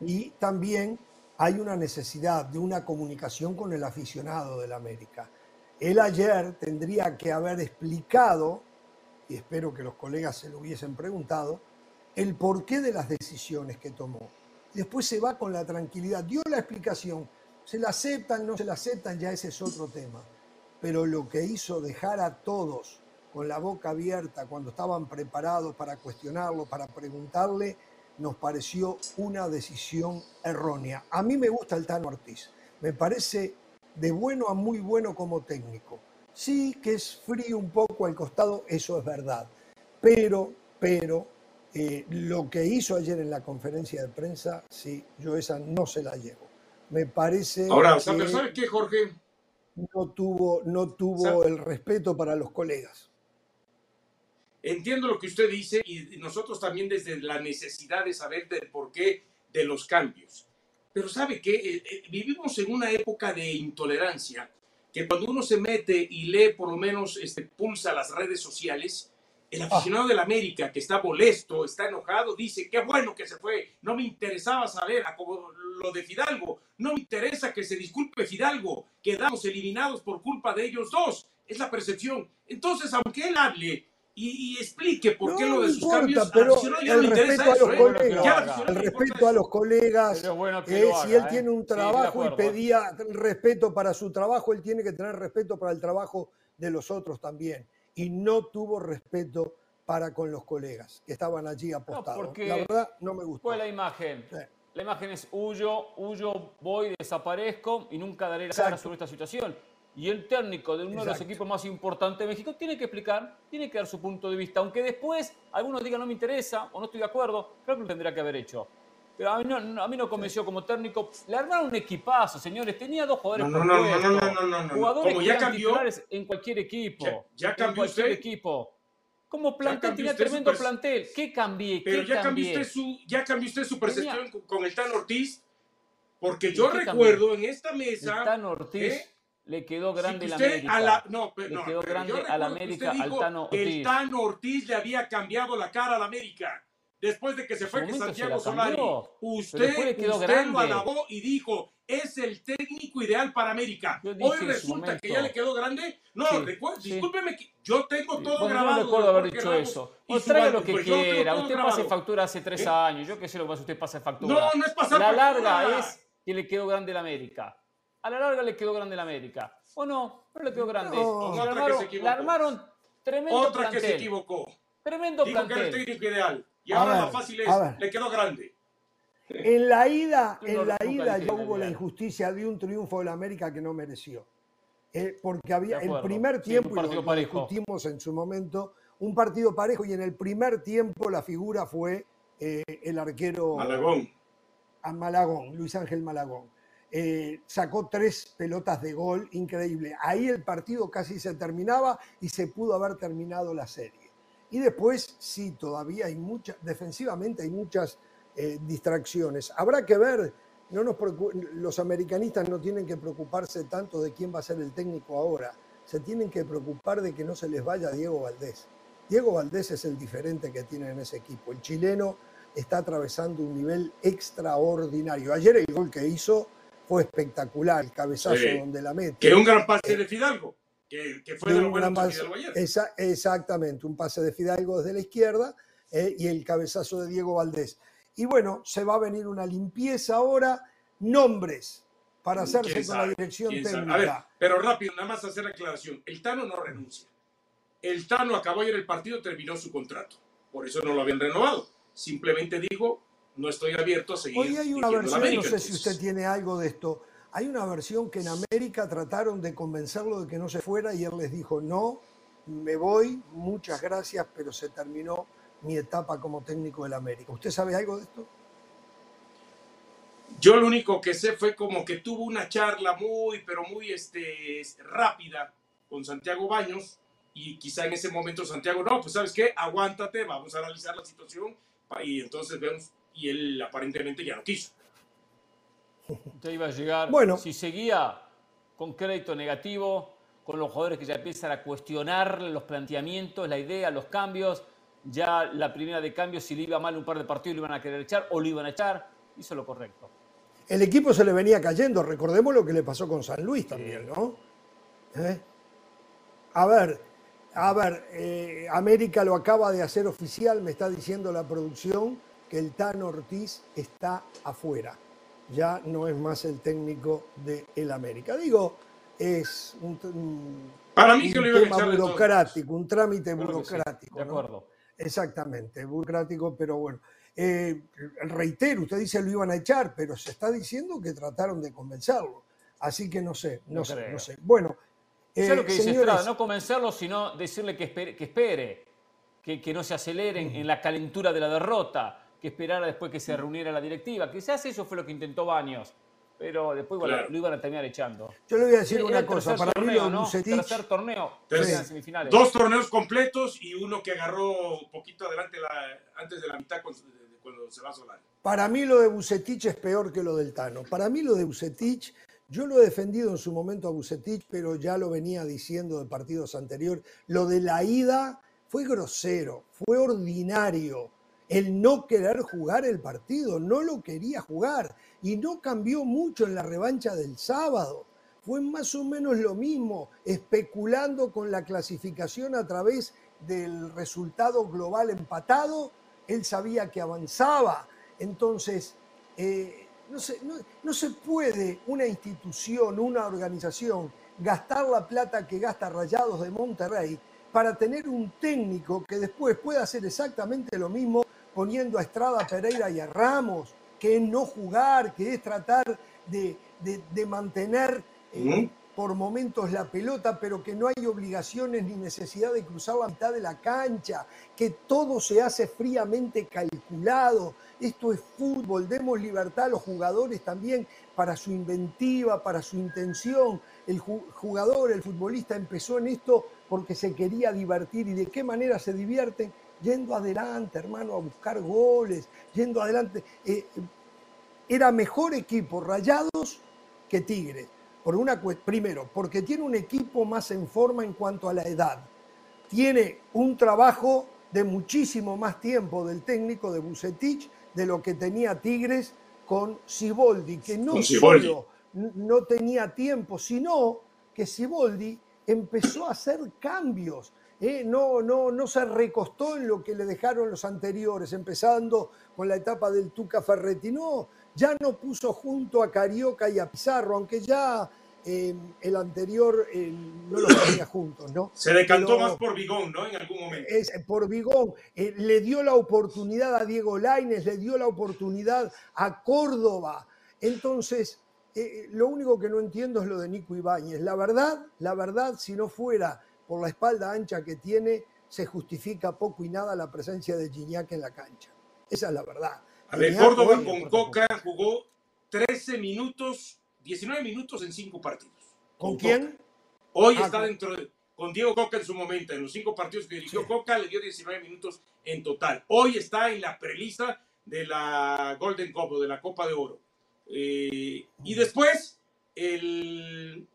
Y también hay una necesidad de una comunicación con el aficionado del América. Él ayer tendría que haber explicado, y espero que los colegas se lo hubiesen preguntado, el porqué de las decisiones que tomó. Después se va con la tranquilidad, dio la explicación, se la aceptan, no se la aceptan, ya ese es otro tema. Pero lo que hizo dejar a todos con la boca abierta cuando estaban preparados para cuestionarlo, para preguntarle, nos pareció una decisión errónea. A mí me gusta el Tano Ortiz, me parece de bueno a muy bueno como técnico. Sí que es frío un poco al costado, eso es verdad, pero, pero eh, lo que hizo ayer en la conferencia de prensa, sí, yo esa no se la llevo. Me parece. Ahora, ¿sabes qué, Jorge? No tuvo, no tuvo el respeto para los colegas. Entiendo lo que usted dice y nosotros también desde la necesidad de saber del porqué de los cambios. Pero sabe que eh, eh, vivimos en una época de intolerancia que cuando uno se mete y lee, por lo menos este, pulsa las redes sociales, el ah. aficionado del América que está molesto, está enojado, dice, qué bueno que se fue, no me interesaba saber, como lo de Fidalgo, no me interesa que se disculpe Fidalgo, quedamos eliminados por culpa de ellos dos, es la percepción. Entonces, aunque él hable y, explique por qué lo de sus cambios. Pero el respeto, a los colegas, el respeto a los colegas, si él ¿eh? tiene un trabajo y pedía respeto para su trabajo, él tiene que tener respeto para el trabajo de los otros también. Y no tuvo respeto para con los colegas que estaban allí apostados. la verdad, no me gustó. Fue la imagen. La imagen es huyo, huyo, voy, desaparezco y nunca daré la cara sobre esta situación. Y el técnico de uno de los equipos más importantes de México tiene que explicar, tiene que dar su punto de vista. Aunque después algunos digan no me interesa o no estoy de acuerdo, creo que lo tendría que haber hecho. Pero a mí no, a mí no convenció como técnico. Le armaron un equipazo, señores. Tenía dos jugadores no, no, no, no, no, no, no, Jugadores como ya cambió, titulares en cualquier equipo. Ya, cambió en cualquier usted. equipo. Como plantel, tenía tremendo plantel. ¿Qué cambié? Pero ¿Qué ya, cambié? Cambió usted su, ya cambió usted su percepción con, con el Tan Ortiz. Porque yo recuerdo cambió? en esta mesa. El Tan Ortiz. ¿eh? Le quedó grande la América. A la, no, pero, le no, quedó pero grande a la América al Tano Ortiz. El Tano Ortiz le había cambiado la cara a la América. Después de que se fue que Santiago Solari. Usted, quedó usted grande. lo alabó y dijo, es el técnico ideal para América. Hoy resulta que ya le quedó grande. No, sí, recuerde, sí. discúlpeme, que yo tengo todo bueno, grabado. No recuerdo haber dicho eso. O traiga lo que pues quiera. Usted pase factura hace tres ¿Eh? años. Yo qué sé lo que pasa, usted pase factura. No, no es pasar La factura. larga es que le quedó grande la América. A la larga le quedó grande la América. ¿O no? No le quedó grande. No. Otra armaron, que se le armaron tremendo Otra plantel. que se equivocó. Tremendo Dijo que era el plantel. técnico ideal. Y A ahora ver, lo fácil es, le quedó grande. En la ida, no- en la ida ya que hubo la injusticia de un triunfo de la América que no mereció. Eh, porque había el primer Sí, tiempo, un y lo- partido lo, parejo. discutimos en su momento, un partido parejo y en el primer tiempo la figura fue eh, el arquero Malagón. a Malagón, Luis Ángel Malagón. Eh, sacó tres pelotas de gol, increíble. Ahí el partido casi se terminaba y se pudo haber terminado la serie. Y después, sí, todavía hay muchas, defensivamente hay muchas eh, distracciones. Habrá que ver, no nos los americanistas no tienen que preocuparse tanto de quién va a ser el técnico ahora, se tienen que preocupar de que no se les vaya Diego Valdés. Diego Valdés es el diferente que tiene en ese equipo. El chileno está atravesando un nivel extraordinario. Ayer el gol que hizo fue espectacular, el cabezazo Sí. donde la mete. Que un gran pase de Fidalgo. Que, que fue de, de lo un bueno gran de pase- Fidalgo ayer. Esa- exactamente, un pase de Fidalgo desde la izquierda eh, y el cabezazo de Diego Valdés. Y bueno, se va a venir una limpieza ahora, nombres para hacerse ¿Quién con la dirección técnica. A ver, pero rápido, nada más hacer la aclaración. El Tano no renuncia. El Tano acabó ayer el partido, terminó su contrato. Por eso no lo habían renovado. Simplemente dijo, no estoy abierto a seguir. Hoy hay una versión, América, no sé si usted tiene algo de esto. Hay una versión que en América trataron de convencerlo de que no se fuera y él les dijo, no, me voy, muchas gracias, pero se terminó mi etapa como técnico del América. ¿Usted sabe algo de esto? Yo lo único que sé fue como que tuvo una charla muy, pero muy este, rápida con Santiago Baños y quizá en ese momento Santiago, no, pues sabes qué, aguántate, vamos a analizar la situación y entonces vemos, y él aparentemente ya no quiso. Usted iba a llegar, Bueno. si seguía con crédito negativo, con los jugadores que ya empiezan a cuestionar los planteamientos, la idea, los cambios, ya la primera de cambio, si le iba mal un par de partidos, lo iban a querer echar o lo iban a echar, hizo lo correcto. El equipo se le venía cayendo, recordemos lo que le pasó con San Luis también, ¿no? ¿Eh? A ver, a ver, eh, América lo acaba de hacer oficial, me está diciendo la producción que el Tano Ortiz está afuera. Ya no es más el técnico de el América. Digo, es un, un- Para mí que un lo tema burocrático, un trámite Creo que sí, burocrático. de ¿no? acuerdo. Exactamente, burocrático, pero bueno. Eh, reitero, usted dice lo iban a echar, pero se está diciendo que trataron de convencerlo. Así que no sé, no, No sé, creo. no sé. Bueno, Eso eh, lo que dice señores, Estrada, no convencerlo, sino decirle que espere, que, espere, que, que no se aceleren en la calentura de la derrota, que esperara después que se reuniera la directiva. Quizás eso fue lo que intentó Baños, pero después bueno, lo iban a terminar echando. yo le voy a decir Era una cosa. Para mí torneo, lo de ¿no? Bucetich, Tercer torneo, semifinales. Dos torneos completos y uno que agarró un poquito adelante la- antes de la mitad con- cuando se va a Solari. para mí lo de Bucetich es peor que lo del Tano. Para mí lo de Bucetich, yo lo he defendido en su momento a Bucetich, pero ya lo venía diciendo de partidos anteriores. Lo de la ida fue grosero, fue ordinario. El no querer jugar el partido, no lo quería jugar y no cambió mucho en la revancha del sábado. Fue más o menos lo mismo, especulando con la clasificación a través del resultado global empatado. Él sabía que avanzaba. Entonces, eh, no, se, no- no se puede una institución, una organización, gastar la plata que gasta Rayados de Monterrey para tener un técnico que después pueda hacer exactamente lo mismo poniendo a Estrada, Pereira y a Ramos, que es no jugar, que es tratar de, mantener eh, por momentos la pelota, pero que no hay obligaciones ni necesidad de cruzar la mitad de la cancha, que todo se hace fríamente calculado. Esto es fútbol, demos libertad a los jugadores también para su inventiva, para su intención. El jugador, el futbolista empezó en esto porque se quería divertir y de qué manera se divierten yendo adelante, hermano, a buscar goles, yendo adelante. Eh, era mejor equipo Rayados que Tigres. Por una, primero, porque tiene un equipo más en forma en cuanto a la edad. Tiene un trabajo de muchísimo más tiempo del técnico de Bucetich de lo que tenía Tigres con Siboldi, que no solo no tenía tiempo, sino que Siboldi empezó a hacer cambios. ¿eh? No, no, no se recostó en lo que le dejaron los anteriores, empezando con la etapa del Tuca Ferretti. No, ya no puso junto a Carioca y a Pizarro, aunque ya eh, el anterior eh, no los tenía juntos, ¿no? Se decantó más por Vigón, ¿no? En algún momento. Es, por Vigón. Eh, le dio la oportunidad a Diego Laines, le dio la oportunidad a Córdoba. Entonces, lo único que no entiendo es lo de Nico Ibáñez. La verdad, la verdad, si no fuera por la espalda ancha que tiene, se justifica poco y nada la presencia de Gignac en la cancha. Esa es la verdad. A ver, Córdoba con Coca jugó 13 minutos, 19 minutos en 5 partidos. ¿Con, quién? Hoy ah, está dentro de, con Diego Coca en su momento. En los 5 partidos que dirigió Coca le dio 19 minutos en total. Hoy está en la prelista de la Golden Cup o de la Copa de Oro. Eh, y después, el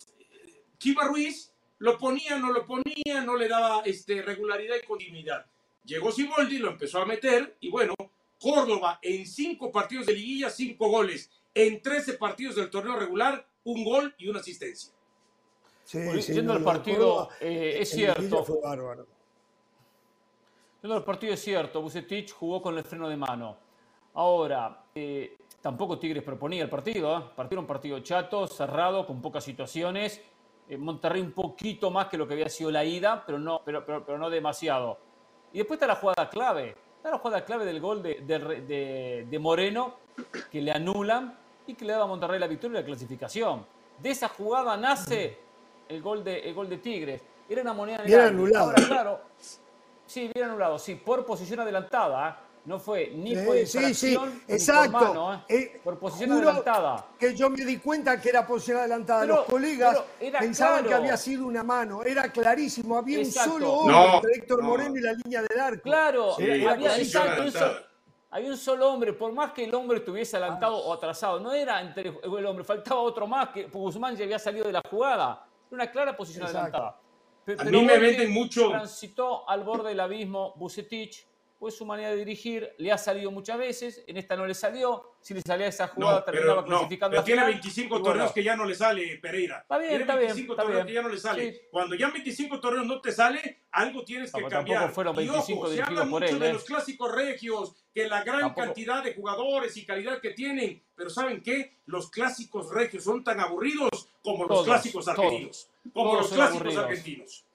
Chiva Ruiz lo ponía, no lo ponía, no le daba este, regularidad y continuidad. Llegó Siboldi, lo empezó a meter y bueno, Córdoba en cinco partidos de liguilla, cinco goles. En 13 partidos del torneo regular, un gol y una asistencia. Sí, Yendo al partido, eh, es cierto. Fue bárbaro. Yendo al partido es cierto, Bucetich jugó con el freno de mano. Ahora, eh, tampoco Tigres proponía el partido. ¿eh? Partido un partido chato, cerrado, con pocas situaciones. Monterrey un poquito más que lo que había sido la ida, pero no, pero, pero, pero no demasiado. Y después está la jugada clave la jugada clave del gol de, Moreno, que le anulan y que le da a Monterrey la victoria y la clasificación. De esa jugada nace el gol de, el gol de Tigres. Era una moneda Bien anulado. Ahora, claro, sí, bien anulado, sí, por posición adelantada. ¿eh? No fue ni por sí, sí, exacto. ¿eh? Eh, por posición adelantada. Que yo me di cuenta que era posición adelantada. Los colegas pensaban que había sido una mano. Era clarísimo. Había un solo hombre entre Héctor Moreno y la línea del arco. Claro, había, había un solo hombre, por más que el hombre estuviese adelantado o atrasado, no era entre el hombre, faltaba otro más, que Guzmán ya había salido de la jugada. Era una clara posición adelantada. Pero, a mí me venden mucho. Transitó al borde del abismo Bucetich pues su manera de dirigir le ha salido muchas veces, en esta no le salió, si le salía esa jugada terminaba clasificando no, pero tiene 25 torneos que ya no le sale Pereira. Está bien, tiene está 25 torneos que ya no le sale. Cuando ya 25 torneos no te sale, algo tienes que cambiar. Fueron 25 y se habla mucho de ¿eh? los clásicos regios, que la gran cantidad de jugadores y calidad que tienen, pero ¿saben qué? Los clásicos regios son tan aburridos como los clásicos argentinos. Como los clásicos argentinos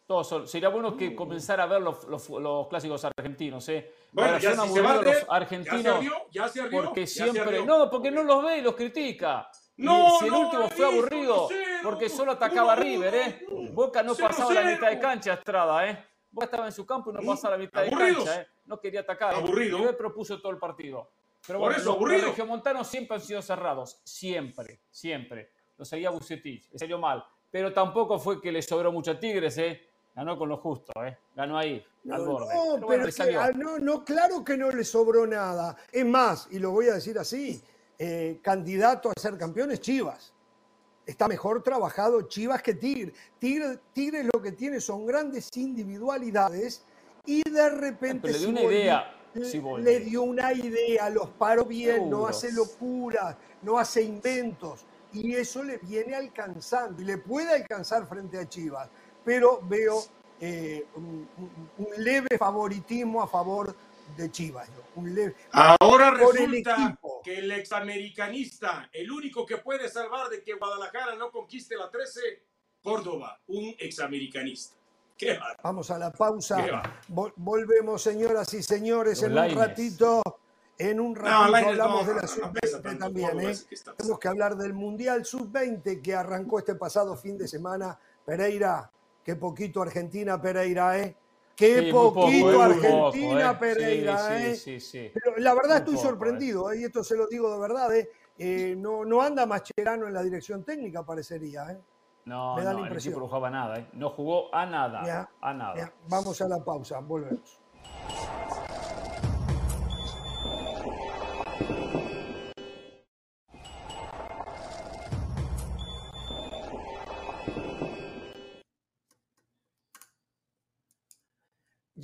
sería bueno que comenzara a ver los, los, clásicos argentinos. ¿eh? Bueno, ya se va los argentinos. Ya se porque siempre. No, porque no los ve y los critica. No, si el último fue aburrido, porque solo atacaba a River, ¿eh? Boca no pasaba la mitad de cancha, Estrada, ¿eh? Boca estaba en su campo y no pasaba la mitad de cancha, ¿eh? No quería atacar. ¿eh? Aburrido. River propuso todo el partido. Pero bueno, eso, los, regiomontanos siempre han sido cerrados. Siempre, siempre. Lo seguía Bucetich, le salió mal. Pero tampoco fue que le sobró mucho a Tigres, ¿eh? Ganó con lo justo, ¿eh? Ganó ahí, no, al borde. No, pero, no, no, claro que no le sobró nada. Es más, y lo voy a decir así, eh, candidato a ser campeón es Chivas. Está mejor trabajado Chivas que Tigre. Tigre. Tigre lo que tiene son grandes individualidades y de repente le dio una idea. Le, dio una idea, los paró bien, no hace locuras, no hace inventos. Y eso le viene alcanzando y le puede alcanzar frente a Chivas pero veo eh, un, leve favoritismo a favor de Chivas. Ahora resulta que el examericanista, el único que puede salvar de que Guadalajara no conquiste la 13, Córdoba, un examericanista. Vamos a la pausa. volvemos, señoras y señores, en un ratito. En un ratito hablamos de la sub-20 también. ¿eh? Tenemos que hablar del Mundial sub-20 que arrancó este pasado fin de semana. Pereira, qué poquito Argentina, Pereira, ¿eh? Qué poquito Argentina, ¿eh? Pereira, ¿eh? Pero la verdad estoy sorprendido, ¿eh? y esto se lo digo de verdad, ¿eh? no, no anda Mascherano en la dirección técnica, parecería, ¿eh? No, Me da no, la impresión. no jugaba nada, ¿eh? no jugó a nada, a nada. Vamos a la pausa, volvemos.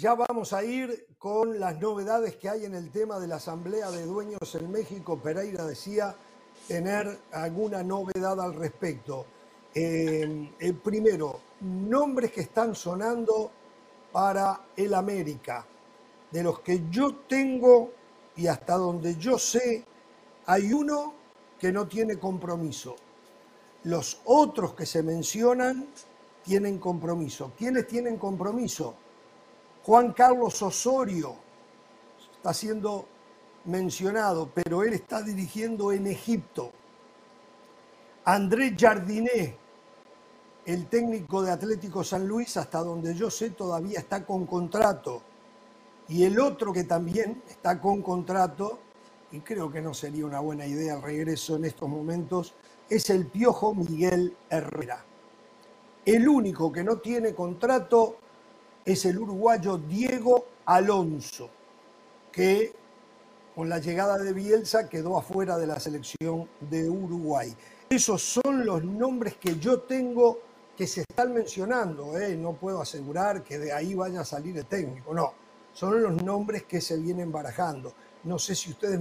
Ya vamos a ir con las novedades que hay en el tema de la Asamblea de Dueños en México. Pereira decía tener alguna novedad al respecto. Eh, el primero, nombres que están sonando para el América. De los que yo tengo y hasta donde yo sé, hay uno que no tiene compromiso. Los otros que se mencionan tienen compromiso. ¿Quiénes tienen compromiso? Juan Carlos Osorio está siendo mencionado, pero él está dirigiendo en Egipto. André Jardiné, el técnico de Atlético San Luis, hasta donde yo sé, todavía está con contrato. Y el otro que también está con contrato, y creo que no sería una buena idea el regreso en estos momentos, es el Piojo Miguel Herrera. El único que no tiene contrato es el uruguayo Diego Alonso, que con la llegada de Bielsa quedó afuera de la selección de Uruguay. Esos son los nombres que yo tengo que se están mencionando. ¿eh? No puedo asegurar que de ahí vaya a salir el técnico, no. Son los nombres que se vienen barajando. No sé si ustedes...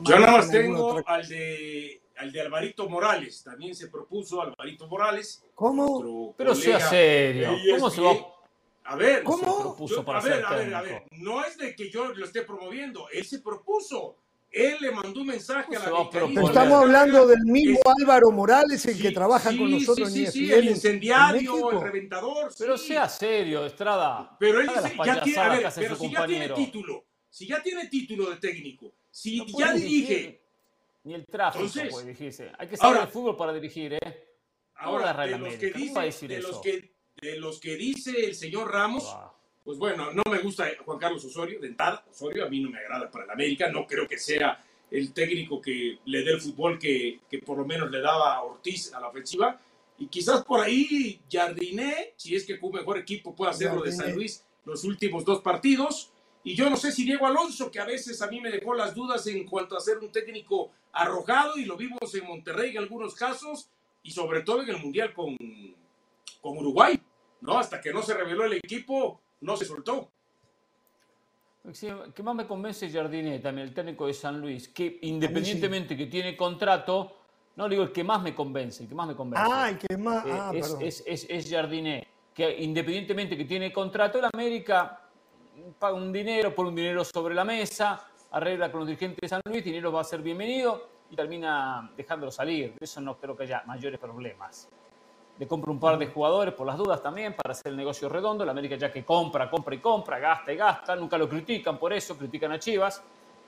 Yo nada más tengo al de, al de Alvarito Morales. También se propuso Alvarito Morales. ¿Cómo? Pero sea serio. ¿Cómo se va a ver, ¿cómo? a ver, a ver, a ver. No es de que yo lo esté promoviendo. Él se propuso. Él le mandó un mensaje a la Pero estamos hablando del mismo Álvaro Morales, el que trabaja con nosotros sí, en sí, el incendiario, el reventador. Pero sea serio, Estrada. Pero él ya tiene, a ver, pero si ya tiene título, si ya tiene título de técnico, si ya dirige. Ni el tráfico puede dirigirse. Hay que saber el fútbol para dirigir, ¿eh? Ahora, de los que dice, de los que de los que dice el señor Ramos, pues bueno, no me gusta Juan Carlos Osorio, de entrada, Osorio a mí no me agrada para el América, no creo que sea el técnico que le dé el fútbol que, que por lo menos le daba Ortiz a la ofensiva. Y quizás por ahí Jardiné, si es que un mejor equipo puede hacerlo de San Luis los últimos dos partidos. Y yo no sé si Diego Alonso, que a veces a mí me dejó las dudas en cuanto a ser un técnico arrojado, y lo vimos en Monterrey en algunos casos, y sobre todo en el Mundial con, con Uruguay. ¿No? Hasta que no se reveló el equipo, no se soltó. ¿Qué más me convence Jardiné, también el técnico de San Luis, que independientemente que tiene contrato, no digo el que más me convence, el que más me convence. Ah, el que más, eh, ah, es, es, es, Jardiné, que independientemente que tiene contrato, el América paga un dinero, pone un dinero sobre la mesa, arregla con los dirigentes de San Luis, dinero va a ser bienvenido y termina dejándolo salir. Eso no creo que haya mayores problemas le compra un par de jugadores por las dudas también para hacer el negocio redondo. La América ya que compra, compra y compra, gasta y gasta, nunca lo critican por eso, critican a Chivas.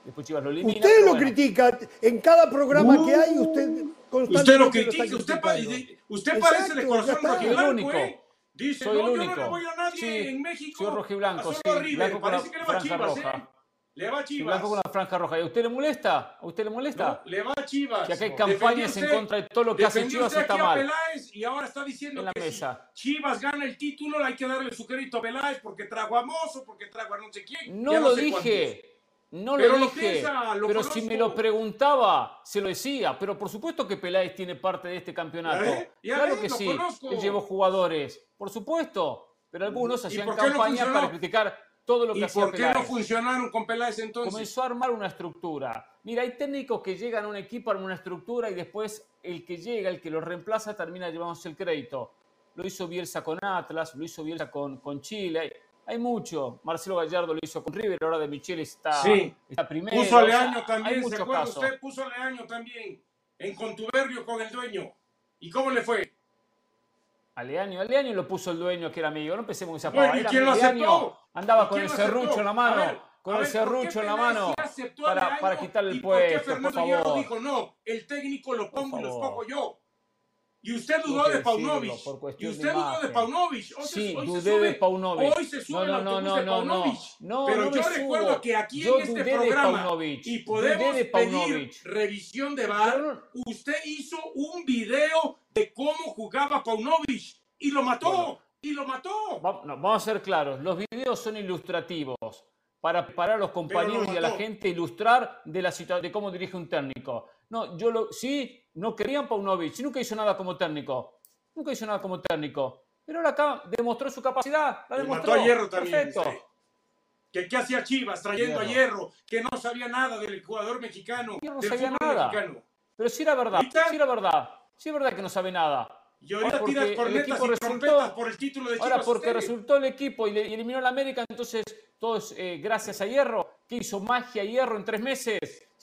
Después Chivas lo elimina. Usted lo critica en cada programa que hay, usted constantemente Usted lo critica, usted, usted parece de corazón rojiblanco, ¿eh? Dice, soy no, el único. yo no le voy a nadie sí, en México. Soy rojiblanco, sí. Blanco parece que le va a Chivas, ¿eh? Le va a Chivas. con la franja roja. ¿Y a usted le molesta? ¿A usted le molesta? No, le va a Chivas. Que acá hay campañas en contra de todo lo que hace Chivas está mal. Peláez y ahora está diciendo que si Chivas gana el título, hay que darle su crédito a Peláez porque trajo a Mozo, porque trajo a no sé quién. No lo dije. No lo dije, pero si me lo preguntaba, se lo decía. Pero por supuesto que Peláez tiene parte de este campeonato. ¿Eh? Claro que sí. Él llevó jugadores, por supuesto. Pero algunos hacían campañas para criticar todo lo que ¿Y por qué no funcionaron con Peláez entonces? Comenzó a armar una estructura. Mira, hay técnicos que llegan a un equipo, arman una estructura y después el que llega, el que lo reemplaza, termina llevándose el crédito. Lo hizo Bielsa con Atlas, lo hizo Bielsa con, con Chile. Hay, mucho. Marcelo Gallardo lo hizo con River, ahora de Michele está, sí. está primero. Puso a Leaño también, ¿se acuerda usted? Puso a Leaño también en contubernio con el dueño. ¿Y cómo le fue? Aleaño, Aleaño lo puso el dueño que era amigo, no empecemos esa Bueno, ¿y quién lo aceptó? Andaba con el serrucho en la mano, con el serrucho en la mano para, para quitarle el puesto, por favor. dijo, no, el técnico lo pongo y lo escojo yo. Y usted dudó de Paunovic. Y usted dudó de Paunovic. Hoy sí, hoy dudé se sube, de Paunovic. Hoy se sube no, el no, autobús no, de no, Paunovic. no, Pero yo recuerdo subo. que aquí Yo en este programa y podemos de pedir revisión de VAR, usted hizo un video de cómo jugaba Paunovic y lo mató. Bueno. y lo mató. Va- no, vamos a ser claros, los videos son ilustrativos para preparar a los compañeros y a la gente ilustrar de la situación de cómo dirige un técnico. No, yo lo sí, no querían Paunovic, nunca hizo nada como técnico. Nunca hizo nada como técnico. Pero ahora acá demostró su capacidad, la demostró. mató a Hierro también. Dice. Que qué hacía Chivas trayendo a Hierro. Hierro, que no sabía nada del jugador mexicano, Hierro no del sabía nada. mexicano. Pero sí era verdad, ¿Ahorita? sí era verdad. Sí es verdad que no sabe nada. Y ahorita Porque tiras cornetas y resultó- trompetas por el título de Chivas. Ahora, porque resultó el equipo y, le- y eliminó a la América, entonces todo es eh, gracias a Hierro. que hizo magia Hierro en tres meses?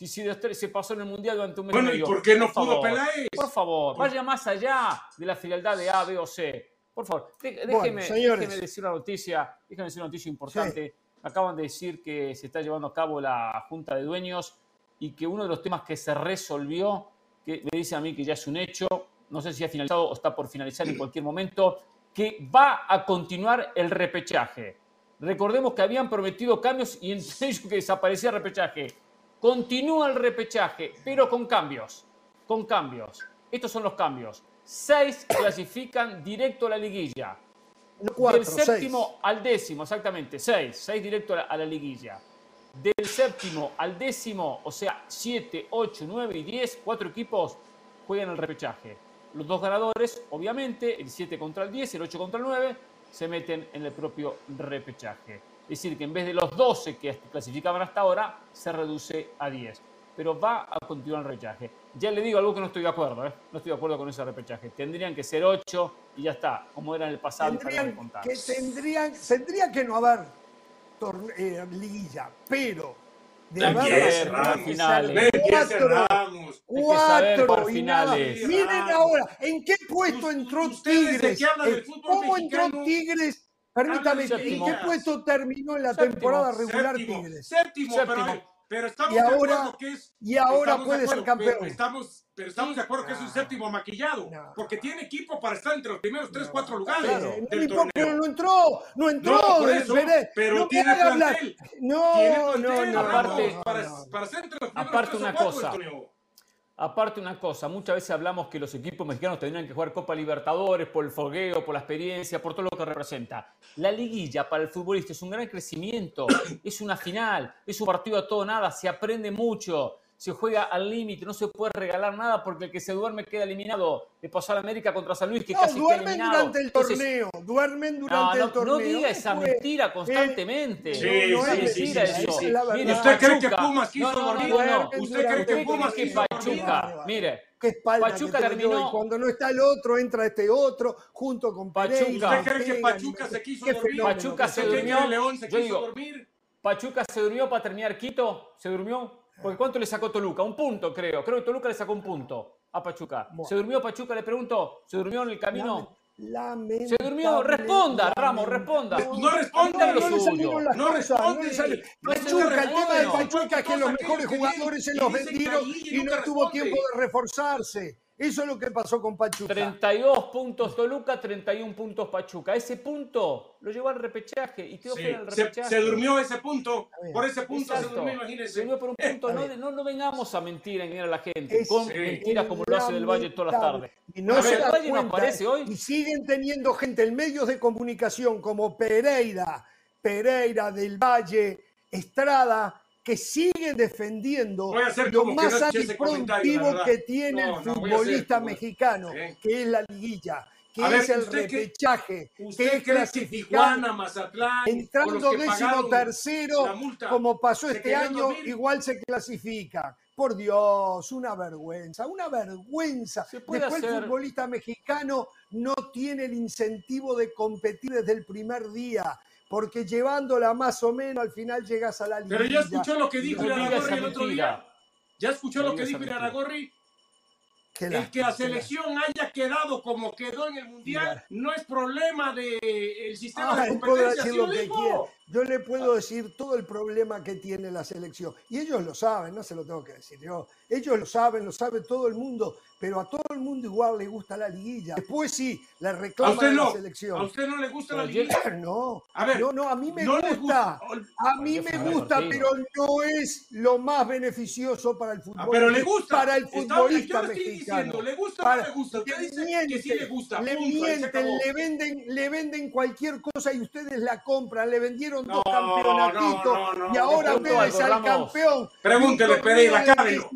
Si, se pasó en el Mundial durante un mes Bueno, y ¿y medio. por qué no pudo favor, Peláez? Por favor, Por- vaya más allá de la frialdad de A, B o C. Por favor, de- Bueno, déjeme, déjeme decir una noticia, déjeme decir una noticia importante. Acaban de decir que se está llevando a cabo la Junta de Dueños y que uno de los temas que se resolvió, que me dice a mí que ya es un hecho, no sé si ha finalizado o está por finalizar en cualquier momento, que va a continuar el repechaje. Recordemos que habían prometido cambios y entre ellos que desaparecía el repechaje. Continúa el repechaje, pero con cambios. Con cambios. Estos son los cambios. Seis clasifican directo a la liguilla. No cuatro, Del seis. séptimo al décimo, exactamente, seis. Seis directo a la, a la liguilla. Del séptimo al décimo, o sea, siete, ocho, nueve y diez, cuatro equipos juegan el repechaje. Los dos ganadores, obviamente, el 7 contra el 10, el 8 contra el 9, se meten en el propio repechaje. Es decir, que en vez de los 12 que clasificaban hasta ahora, se reduce a 10. Pero va a continuar el repechaje. Ya le digo algo que no estoy de acuerdo, ¿eh? No estoy de acuerdo con ese repechaje. Tendrían que ser 8 y ya está, como era en el pasado. para Tendrían contar. que, tendrían, tendría que no haber eh, liguilla, pero de haber finales. cuatro, cuatro por y nada. finales. Miren ahora, ¿en qué puesto entró ustedes Tigres? Eh, ¿Cómo entró Tigres? Permítame, ¿en séptimo. qué puesto terminó en la Séptimo. temporada regular Séptimo, Tigres? séptimo, Séptimo. Pero, pero estamos Y de ahora- acuerdo que es. y ahora puede ser acuerdo, campeón. Pero estamos, pero estamos de acuerdo que es un No. séptimo maquillado. No. Porque tiene equipo para estar entre los primeros 3, 4 lugares Claro, no del importa, pero torneo. no entró, no entró. No, eso, veré, pero no tiene plantel. No, Tiene no, plantel, no, aparte- no, para, no. para ser entre los primeros Aparte 3 o una 4 cosa. torneo. Aparte una cosa, muchas veces hablamos que los equipos mexicanos tendrían que jugar Copa Libertadores por el fogueo, por la experiencia, por todo lo que representa. La liguilla para el futbolista es un gran crecimiento, es una final, es un partido a todo nada, se aprende mucho, se juega al límite, no se puede regalar nada porque el que se duerme queda eliminado. Le pasó a la América contra San Luis que No, casi queda duermen eliminado. durante el Entonces, torneo, duermen durante no, el torneo. no diga esa Fue- mentira constantemente. Sí, no, es mentira eso. Mire, verdad. ¿Usted cree que Pachuca- Pumas quiso no, no, dormir? no, ¿Usted cree que Pumas quiso Pachuca, dormir? mire, Qué espalda Pachuca que terminó- cuando no está el otro, entra este otro, junto con Pachuca. ¿Usted cree que Pachuca se quiso dormir? Pachuca se ¿Usted son. cree que durmió. León se quiso dormir? Pachuca se durmió para terminar Quito, se durmió. Porque ¿cuánto le sacó Toluca? Un punto, creo. Creo que Toluca le sacó un punto a Pachuca. Bueno. ¿Se durmió Pachuca? Le pregunto. ¿Se durmió en el camino? Lamentable, Se durmió. Responda, Ramos, responda. No responde. No, no lo le salieron suyo. las No cosas, responde. le salió. No Pachuca, el tema de. Pachuca es que los mejores jugadores se los vendieron y no tuvo responde. tiempo de reforzarse. Eso es lo que pasó con Pachuca. 32 puntos Toluca, 31 puntos Pachuca. Ese punto lo llevó al repechaje y quedó Sí, fuera del se, repechaje. se durmió ese punto. Por ese punto se durmió, Se imagínese. durmió por un punto. Está No, no, no vengamos a mentir, a engañar a la gente. Es con sí. mentiras como lo hace del Valle todas las tardes. Y no A se ver, da ¿el Valle no cuenta, aparece hoy? Y siguen teniendo gente en medios de comunicación como Pereira, Pereira del Valle, Estrada, que siguen defendiendo lo que más no verdad. que tiene No, el futbolista mexicano, Sí. que es la liguilla, que A ver, es el ¿usted qué- repechaje, que ¿Usted es que clasificar Tijuana, Mazatlán, entrando que décimo tercero, multa, como pasó este año, dormir? igual se clasifica. Por Dios, una vergüenza, una vergüenza. Después el futbolista mexicano no tiene el incentivo de competir desde el primer día, porque llevándola más o menos al final llegas a la liguilla. Pero ya escuchó lo que dijo Iraragorri el otro día. ¿Ya escuchó lo que dijo. Iraragorri? el que la selección haya quedado como quedó en el Mundial no es problema del de, sistema de competencia. Yo le puedo decir todo el problema que tiene la selección. Y ellos lo saben, no se lo tengo que decir yo. Ellos lo saben, lo sabe todo el mundo, pero a todo el mundo igual le gusta la liguilla. Después sí, la reclama de la selección. ¿A usted no le gusta la liguilla? No, a ver, no, no, a mí me gusta. A mí me gusta, pero no es lo más beneficioso para el fútbol. Ah, pero le gusta. Para el futbolista mexicano. Diciendo, ¿Le gusta o no le gusta? Usted dice que sí le gusta. Le mienten, le venden, le venden cualquier cosa y ustedes la compran. Le vendieron dos campeonatitos y ahora ustedes al campeón. Pregúntele, Pereira, acábelo.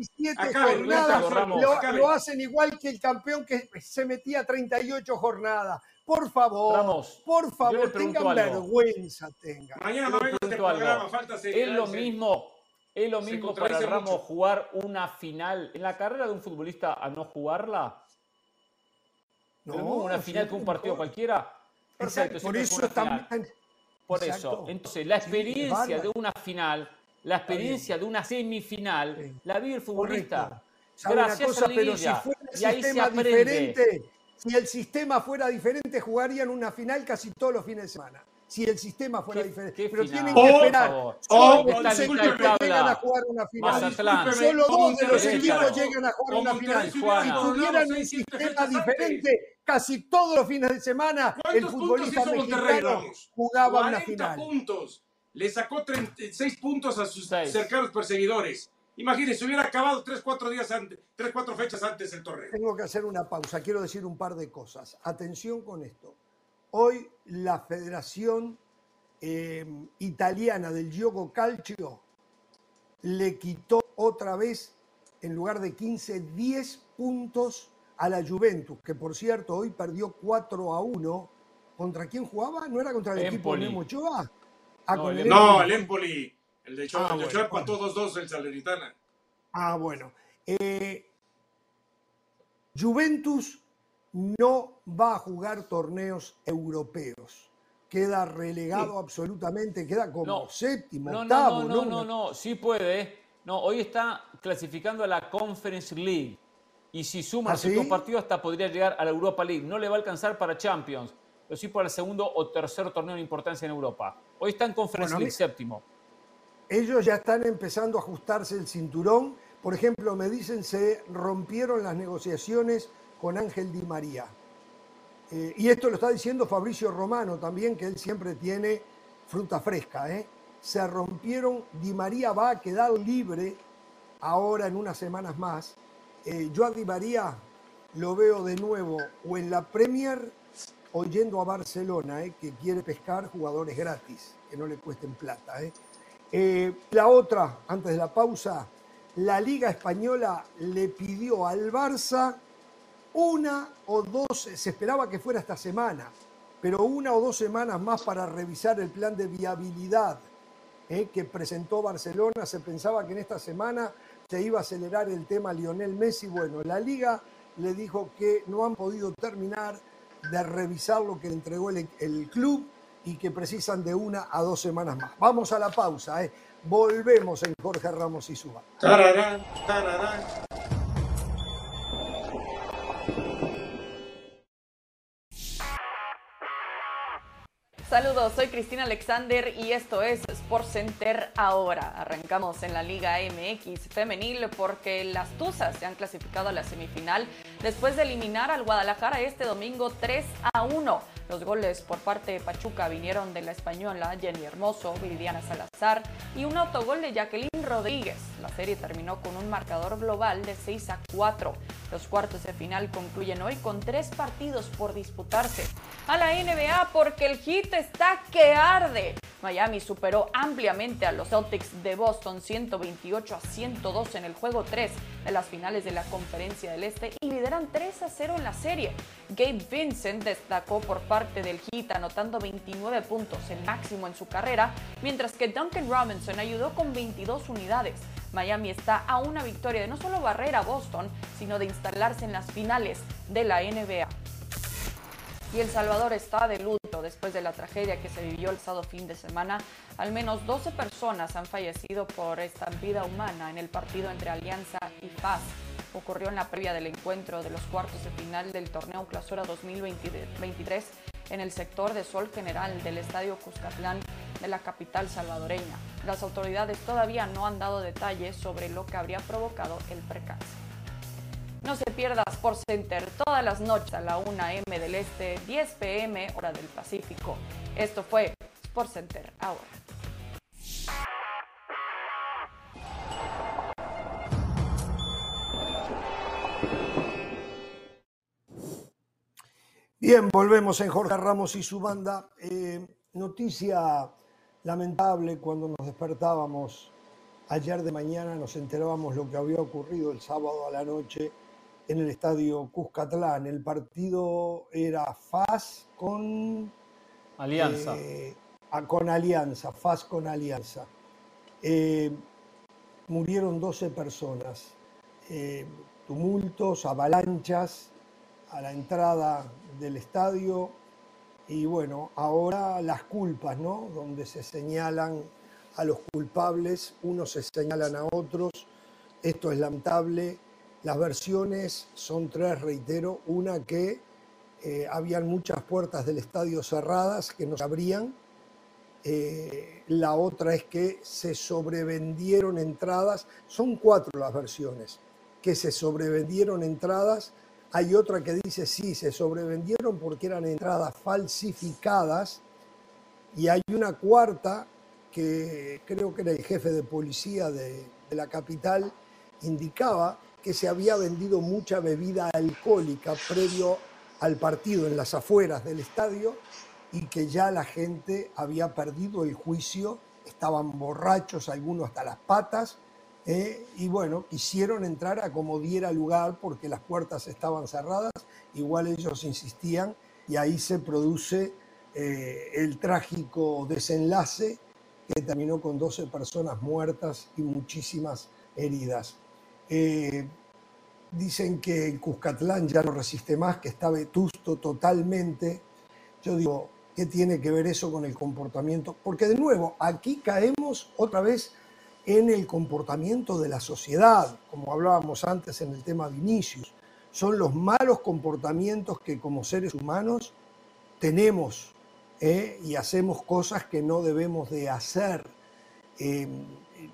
Lo, lo hacen igual que el campeón que se metía a 38 jornadas. Por favor, por favor, tengan vergüenza, tengan. Mañana no vengo este programa, falta Es lo mismo, es lo mismo para Ramos jugar una final. En la carrera de un futbolista a no jugarla, no, una final que un partido cualquiera. Perfecto, por eso también por eso. Entonces, la experiencia de una final, la experiencia de una semifinal, la vive el futbolista. Gracias a la pero si fuera ahí se diferente, si el sistema fuera diferente, jugarían una final casi todos los fines de semana. Si el sistema fuera diferente. pero tienen que esperar. Solo dos equipos llegan a jugar una final. Solo dos de los equipos llegan a jugar una final. Si tuvieran un sistema diferente, casi todos los fines de semana el futbolista mexicano jugaba una final. puntos. Le sacó 36 puntos a sus cercanos perseguidores. Imagínense, hubiera acabado 3, 4 días antes, 3, 4 fechas antes el torneo. Tengo que hacer una pausa. Quiero decir un par de cosas. Atención con esto. Hoy la Federación eh, Italiana del Gioco Calcio le quitó otra vez, en lugar de 15, 10 puntos a la Juventus, que por cierto hoy perdió 4 a 1. ¿Contra quién jugaba? ¿No era contra el equipo de Ochoa? Ah, no, el, no, el Empoli. El de Ochoa, ah, el Ochoa empató 2-2 el Salernitana. Ah, bueno. Eh, Juventus no va a jugar torneos europeos. Queda relegado absolutamente, queda como séptimo, no, octavo. No, no, no, no, sí puede. No, hoy está clasificando a la Conference League y si suma ¿Ah, los partidos hasta podría llegar a la Europa League. No le va a alcanzar para Champions, pero sí para el segundo o tercer torneo de importancia en Europa. Hoy está en Conference League séptimo. Ellos ya están empezando a ajustarse el cinturón. Por ejemplo, me dicen se rompieron las negociaciones con Ángel Di María. Eh, y esto lo está diciendo Fabricio Romano también, que él siempre tiene fruta fresca. ¿eh? Se rompieron, Di María va a quedar libre ahora en unas semanas más eh, yo a Di María lo veo de nuevo o en la Premier o yendo a Barcelona, eh, que quiere pescar jugadores gratis, que no le cuesten plata. Eh. la otra, antes de la pausa, la Liga Española le pidió al Barça una o dos, se esperaba que fuera esta semana, pero una o dos semanas más para revisar el plan de viabilidad que presentó Barcelona. Se pensaba que en esta semana se iba a acelerar el tema Lionel Messi. Bueno, la liga le dijo que no han podido terminar de revisar lo que entregó el, club y que precisan de una a dos semanas más. Vamos a la pausa, ¿eh? volvemos en Jorge Ramos y Suba. Soy Cristina Alexander y esto es Sports Center ahora. Arrancamos en la Liga MX femenil porque las Tuzas se han clasificado a la semifinal después de eliminar al Guadalajara este domingo 3 a 1. Los goles por parte de Pachuca vinieron de la española Jenny Hermoso, Viridiana Salazar y un autogol de Jacqueline Rodríguez. La serie terminó con un marcador global de 6 a 4. Los cuartos de final concluyen hoy con tres partidos por disputarse. A la NBA porque el hit está que arde. Miami superó ampliamente a los Celtics de Boston 128 a 102 en el juego 3 de las finales de la Conferencia del Este y lideran 3 a 0 en la serie. Gabe Vincent destacó por parte del Heat anotando 29 puntos, el máximo en su carrera, mientras que Duncan Robinson ayudó con 22 unidades. Miami está a una victoria de no solo barrer a Boston, sino de instalarse en las finales de la NBA y El Salvador está de luto después de la tragedia que se vivió el sábado fin de semana. Al menos 12 personas han fallecido por esta vida humana en el partido entre Alianza y Paz. ocurrió en la previa del encuentro de los cuartos de final del torneo Clausura 2023 en el sector de Sol General del Estadio Cuscatlán de la capital salvadoreña. Las autoridades todavía no han dado detalles sobre lo que habría provocado el percance. No se pierda Sport Center todas las noches a la 1 m del Este, 10 pm hora del Pacífico. Esto fue Sport Center ahora. Bien, volvemos en Jorge Ramos y su banda. Eh, noticia lamentable cuando nos despertábamos ayer de mañana, nos enterábamos lo que había ocurrido el sábado a la noche en el estadio Cuscatlán. El partido era FAS con Alianza. Eh, con Alianza, FAS con Alianza. Eh, murieron 12 personas. tumultos, avalanchas a la entrada del estadio y bueno, ahora las culpas, ¿no? Donde se señalan a los culpables, unos se señalan a otros, esto es lamentable. Las versiones son tres, reitero, una que eh, habían muchas puertas del estadio cerradas que no se abrían, eh, la otra es que se sobrevendieron entradas, son cuatro las versiones, que se sobrevendieron entradas hay otra que dice, sí, se sobrevendieron porque eran entradas falsificadas. Y hay una cuarta que creo que era el jefe de policía de, la capital, indicaba que se había vendido mucha bebida alcohólica previo al partido en las afueras del estadio y que ya la gente había perdido el juicio, estaban borrachos, algunos hasta las patas, eh, y bueno, quisieron entrar a como diera lugar porque las puertas estaban cerradas, igual ellos insistían y ahí se produce eh, el trágico desenlace que terminó con 12 personas muertas y muchísimas heridas. Eh, dicen que Cuscatlán ya no resiste más, que está vetusto totalmente. Yo digo, ¿qué tiene que ver eso con el comportamiento? Porque de nuevo, aquí caemos otra vez en el comportamiento de la sociedad, como hablábamos antes en el tema de Vinicius. Son los malos comportamientos que como seres humanos tenemos ¿eh? y hacemos cosas que no debemos de hacer. Eh,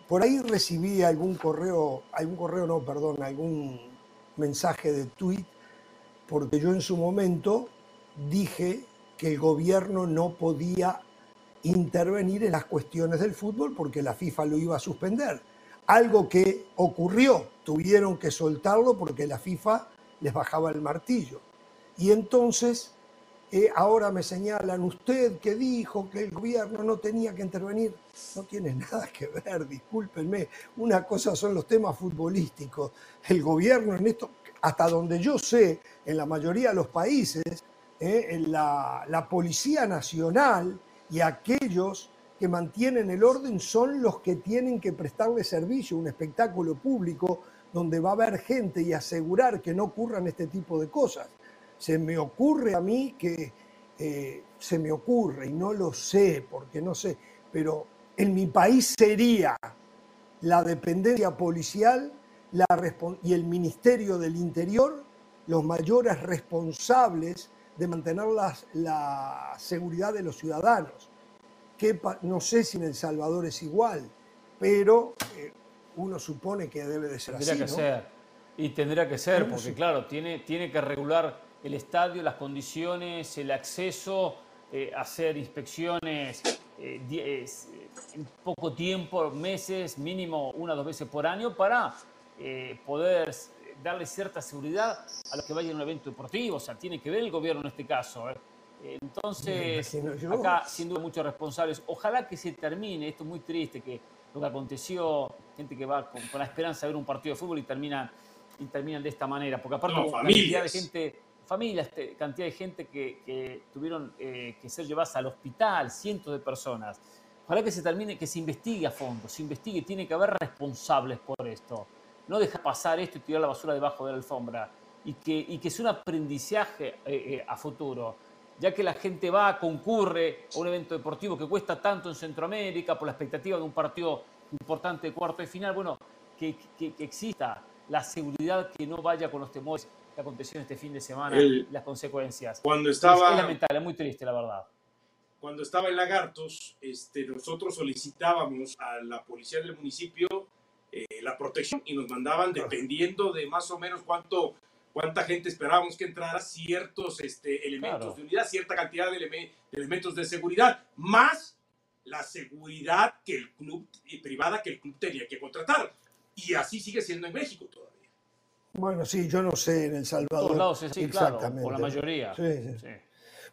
por ahí recibí algún correo, algún correo no, perdón, algún mensaje de tweet, porque yo en su momento dije que el gobierno no podía intervenir en las cuestiones del fútbol porque la FIFA lo iba a suspender. Algo que ocurrió, tuvieron que soltarlo porque la FIFA les bajaba el martillo. Y entonces, eh, ahora me señalan, usted que dijo que el gobierno no tenía que intervenir, no tiene nada que ver, discúlpenme. Una cosa son los temas futbolísticos. El gobierno en esto, hasta donde yo sé, en la mayoría de los países, eh, la, la Policía Nacional, y aquellos que mantienen el orden son los que tienen que prestarle servicio un espectáculo público donde va a haber gente y asegurar que no ocurran este tipo de cosas. Se me ocurre a mí que eh, se me ocurre y no lo sé porque no sé, pero en mi país sería la dependencia policial la, y el Ministerio del Interior los mayores responsables de mantener la, seguridad de los ciudadanos. Que, no sé si en El Salvador es igual, pero eh, uno supone que debe de ser tendría así. que ser. Y tendría que ser, porque claro, tiene, tiene que regular el estadio, las condiciones, el acceso, eh, hacer inspecciones eh, en poco tiempo, meses, mínimo una o dos veces por año, para poder darle cierta seguridad a los que vayan a un evento deportivo, o sea, tiene que ver el gobierno en este caso. ¿eh? Entonces, acá sin duda muchos responsables. Ojalá que se termine, esto es muy triste, que lo que aconteció, gente que va con, la esperanza de ver un partido de fútbol y terminan, y terminan de esta manera, porque aparte no, cantidad de gente, familias, cantidad de gente que, tuvieron eh, que ser llevadas al hospital, cientos de personas. Ojalá que se termine, que se investigue a fondo, se investigue, tiene que haber responsables por esto no dejar pasar esto y tirar la basura debajo de la alfombra. Y que, y que sea un aprendizaje eh, eh, a futuro, ya que la gente va, concurre a un evento deportivo que cuesta tanto en Centroamérica por la expectativa de un partido importante de cuarto de final, bueno, que, exista la seguridad que no vaya con los temores que aconteció este fin de semana, las consecuencias. Cuando estaba... Es, lamentable, muy triste, la verdad. Cuando estaba en Lagartos, este, nosotros solicitábamos a la policía del municipio eh, la protección y nos mandaban, dependiendo de más o menos cuánto cuánta gente esperábamos que entrara, ciertos este, elementos de unidad, cierta cantidad de, elementos de seguridad, más la seguridad que el club y privada que el club tenía que contratar. Y así sigue siendo en México todavía. Bueno, sí, yo no sé en El Salvador. Todos lados, sí, Exactamente. Claro, la mayoría. Sí,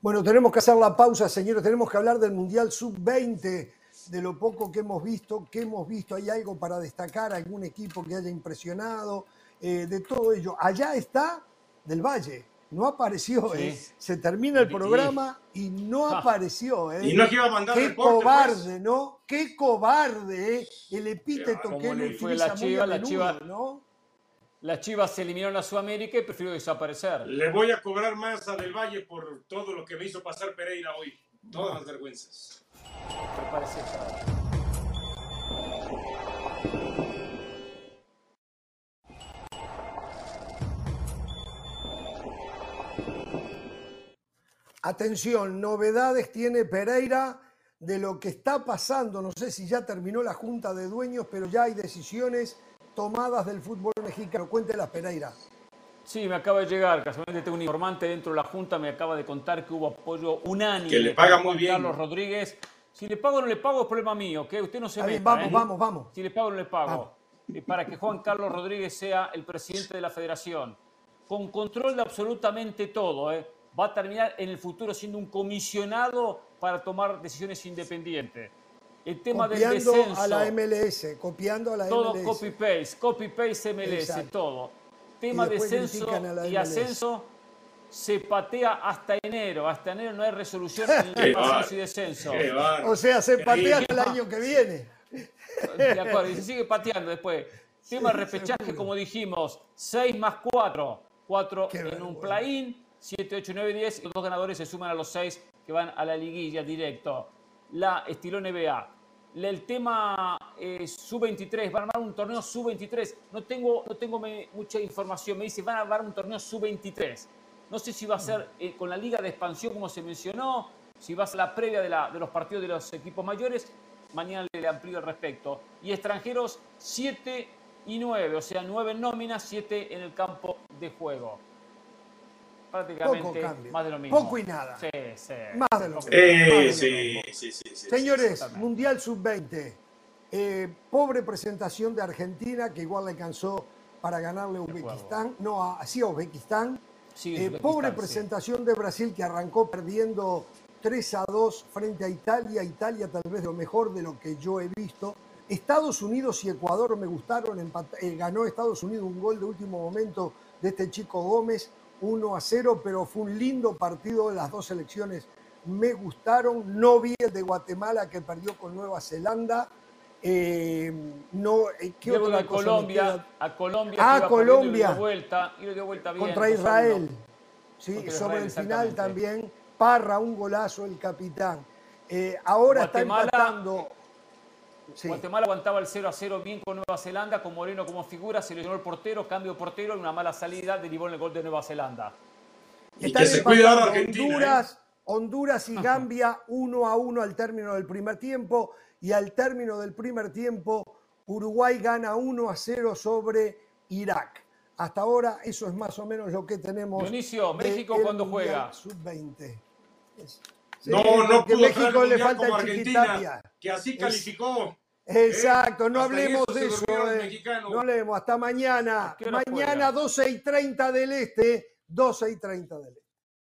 Bueno, tenemos que hacer la pausa, señores. Tenemos que hablar del Mundial Sub-20, de lo poco que hemos visto, que hemos visto. ¿Hay algo para destacar? ¿Algún equipo que haya impresionado? Eh, de todo ello. Allá está Del Valle, no apareció, ¿eh? se termina el programa y no apareció. ¿eh? Y no iba a mandar Qué pues. cobarde, ¿no? Qué cobarde, ¿eh? el epíteto que le fue la chiva, la chiva, ¿no? Las Chivas se eliminaron a Sudamérica y prefirió desaparecer. Le voy a cobrar más a Del Valle por todo lo que me hizo pasar Pereira hoy. Todas las vergüenzas. Me parece Atención, novedades tiene Pereira de lo que está pasando. No sé si ya terminó la junta de dueños, pero ya hay decisiones tomadas del fútbol mexicano. Cuéntelas, Pereira. Sí, me acaba de llegar, casualmente tengo un informante dentro de la Junta, me acaba de contar que hubo apoyo unánime. Que le paga muy bien. Carlos Rodríguez. Si le pago o no le pago es problema mío, que usted no se meta. vamos, ¿eh? vamos, vamos. Si le pago o no le pago. Para que Juan Carlos Rodríguez sea el presidente de la federación. Con control de absolutamente todo, ¿eh? va a terminar en el futuro siendo un comisionado para tomar decisiones independientes. El tema copiando del descenso. a la MLS, copiando a la todo MLS. Todo copy-paste, copy-paste MLS, todo. Tema de descenso y ascenso se patea hasta enero. Hasta enero no hay resolución en el ascenso y descenso. O sea, se patea hasta el año que viene. De acuerdo, y se sigue pateando después. Tema de repechaje, como dijimos, 6 más 4. 4 en un play-in 7, 8, 9, 10 y los dos ganadores se suman a los 6 que van a la liguilla directo. La estilo NBA. El tema eh, sub-23, van a armar un torneo sub-23. No tengo, no tengo mucha información. Me dice, van a armar un torneo sub-23. No sé si va a ser eh, con la liga de expansión como se mencionó, si va a ser la previa de, la, de los partidos de los equipos mayores. Mañana le amplío al respecto. Y extranjeros 7 y 9, o sea, 9 nóminas, 7 en el campo de juego prácticamente más de lo mismo. Poco y nada. Sí, sí. Más de lo mismo. Eh, sí, sí, sí, Señores, Mundial Sub-20. Eh, pobre presentación de Argentina, que igual le alcanzó para ganarle a Uzbekistán. No, así a Uzbekistán. Eh, pobre presentación de Brasil, que arrancó perdiendo 3 a 2 frente a Italia. Italia tal vez lo mejor de lo que yo he visto. Estados Unidos y Ecuador me gustaron. ganó Estados Unidos un gol de último momento de este chico Gómez. 1 a 0, pero fue un lindo partido. Las dos selecciones me gustaron. No vi el de Guatemala que perdió con Nueva Zelanda. Eh, no, eh, ¿qué otra a Colombia, a Colombia, ah, Colombia. vuelta, y dio vuelta bien, contra Israel. Sí, sobre el final también. Parra, un golazo el capitán. Eh, ahora está empatando. Guatemala aguantaba el 0 a 0 bien con Nueva Zelanda, con Moreno como figura, se lesionó el portero, cambio de portero y una mala salida derivó en el gol de Nueva Zelanda. Y que se cuida Argentina. Honduras, ¿eh? Honduras y Gambia 1 a 1 al término del primer tiempo y al término del primer tiempo Uruguay gana 1 a 0 sobre Irak. Hasta ahora eso es más o menos lo que tenemos. Dionisio, México cuando juega. Sub-20. No, no pudo México le falta el Argentina, que así calificó. Exacto, no hablemos de eso. Eh. No hablemos, hasta mañana. Mañana 12 y 30 del este, 12 y 30 del este.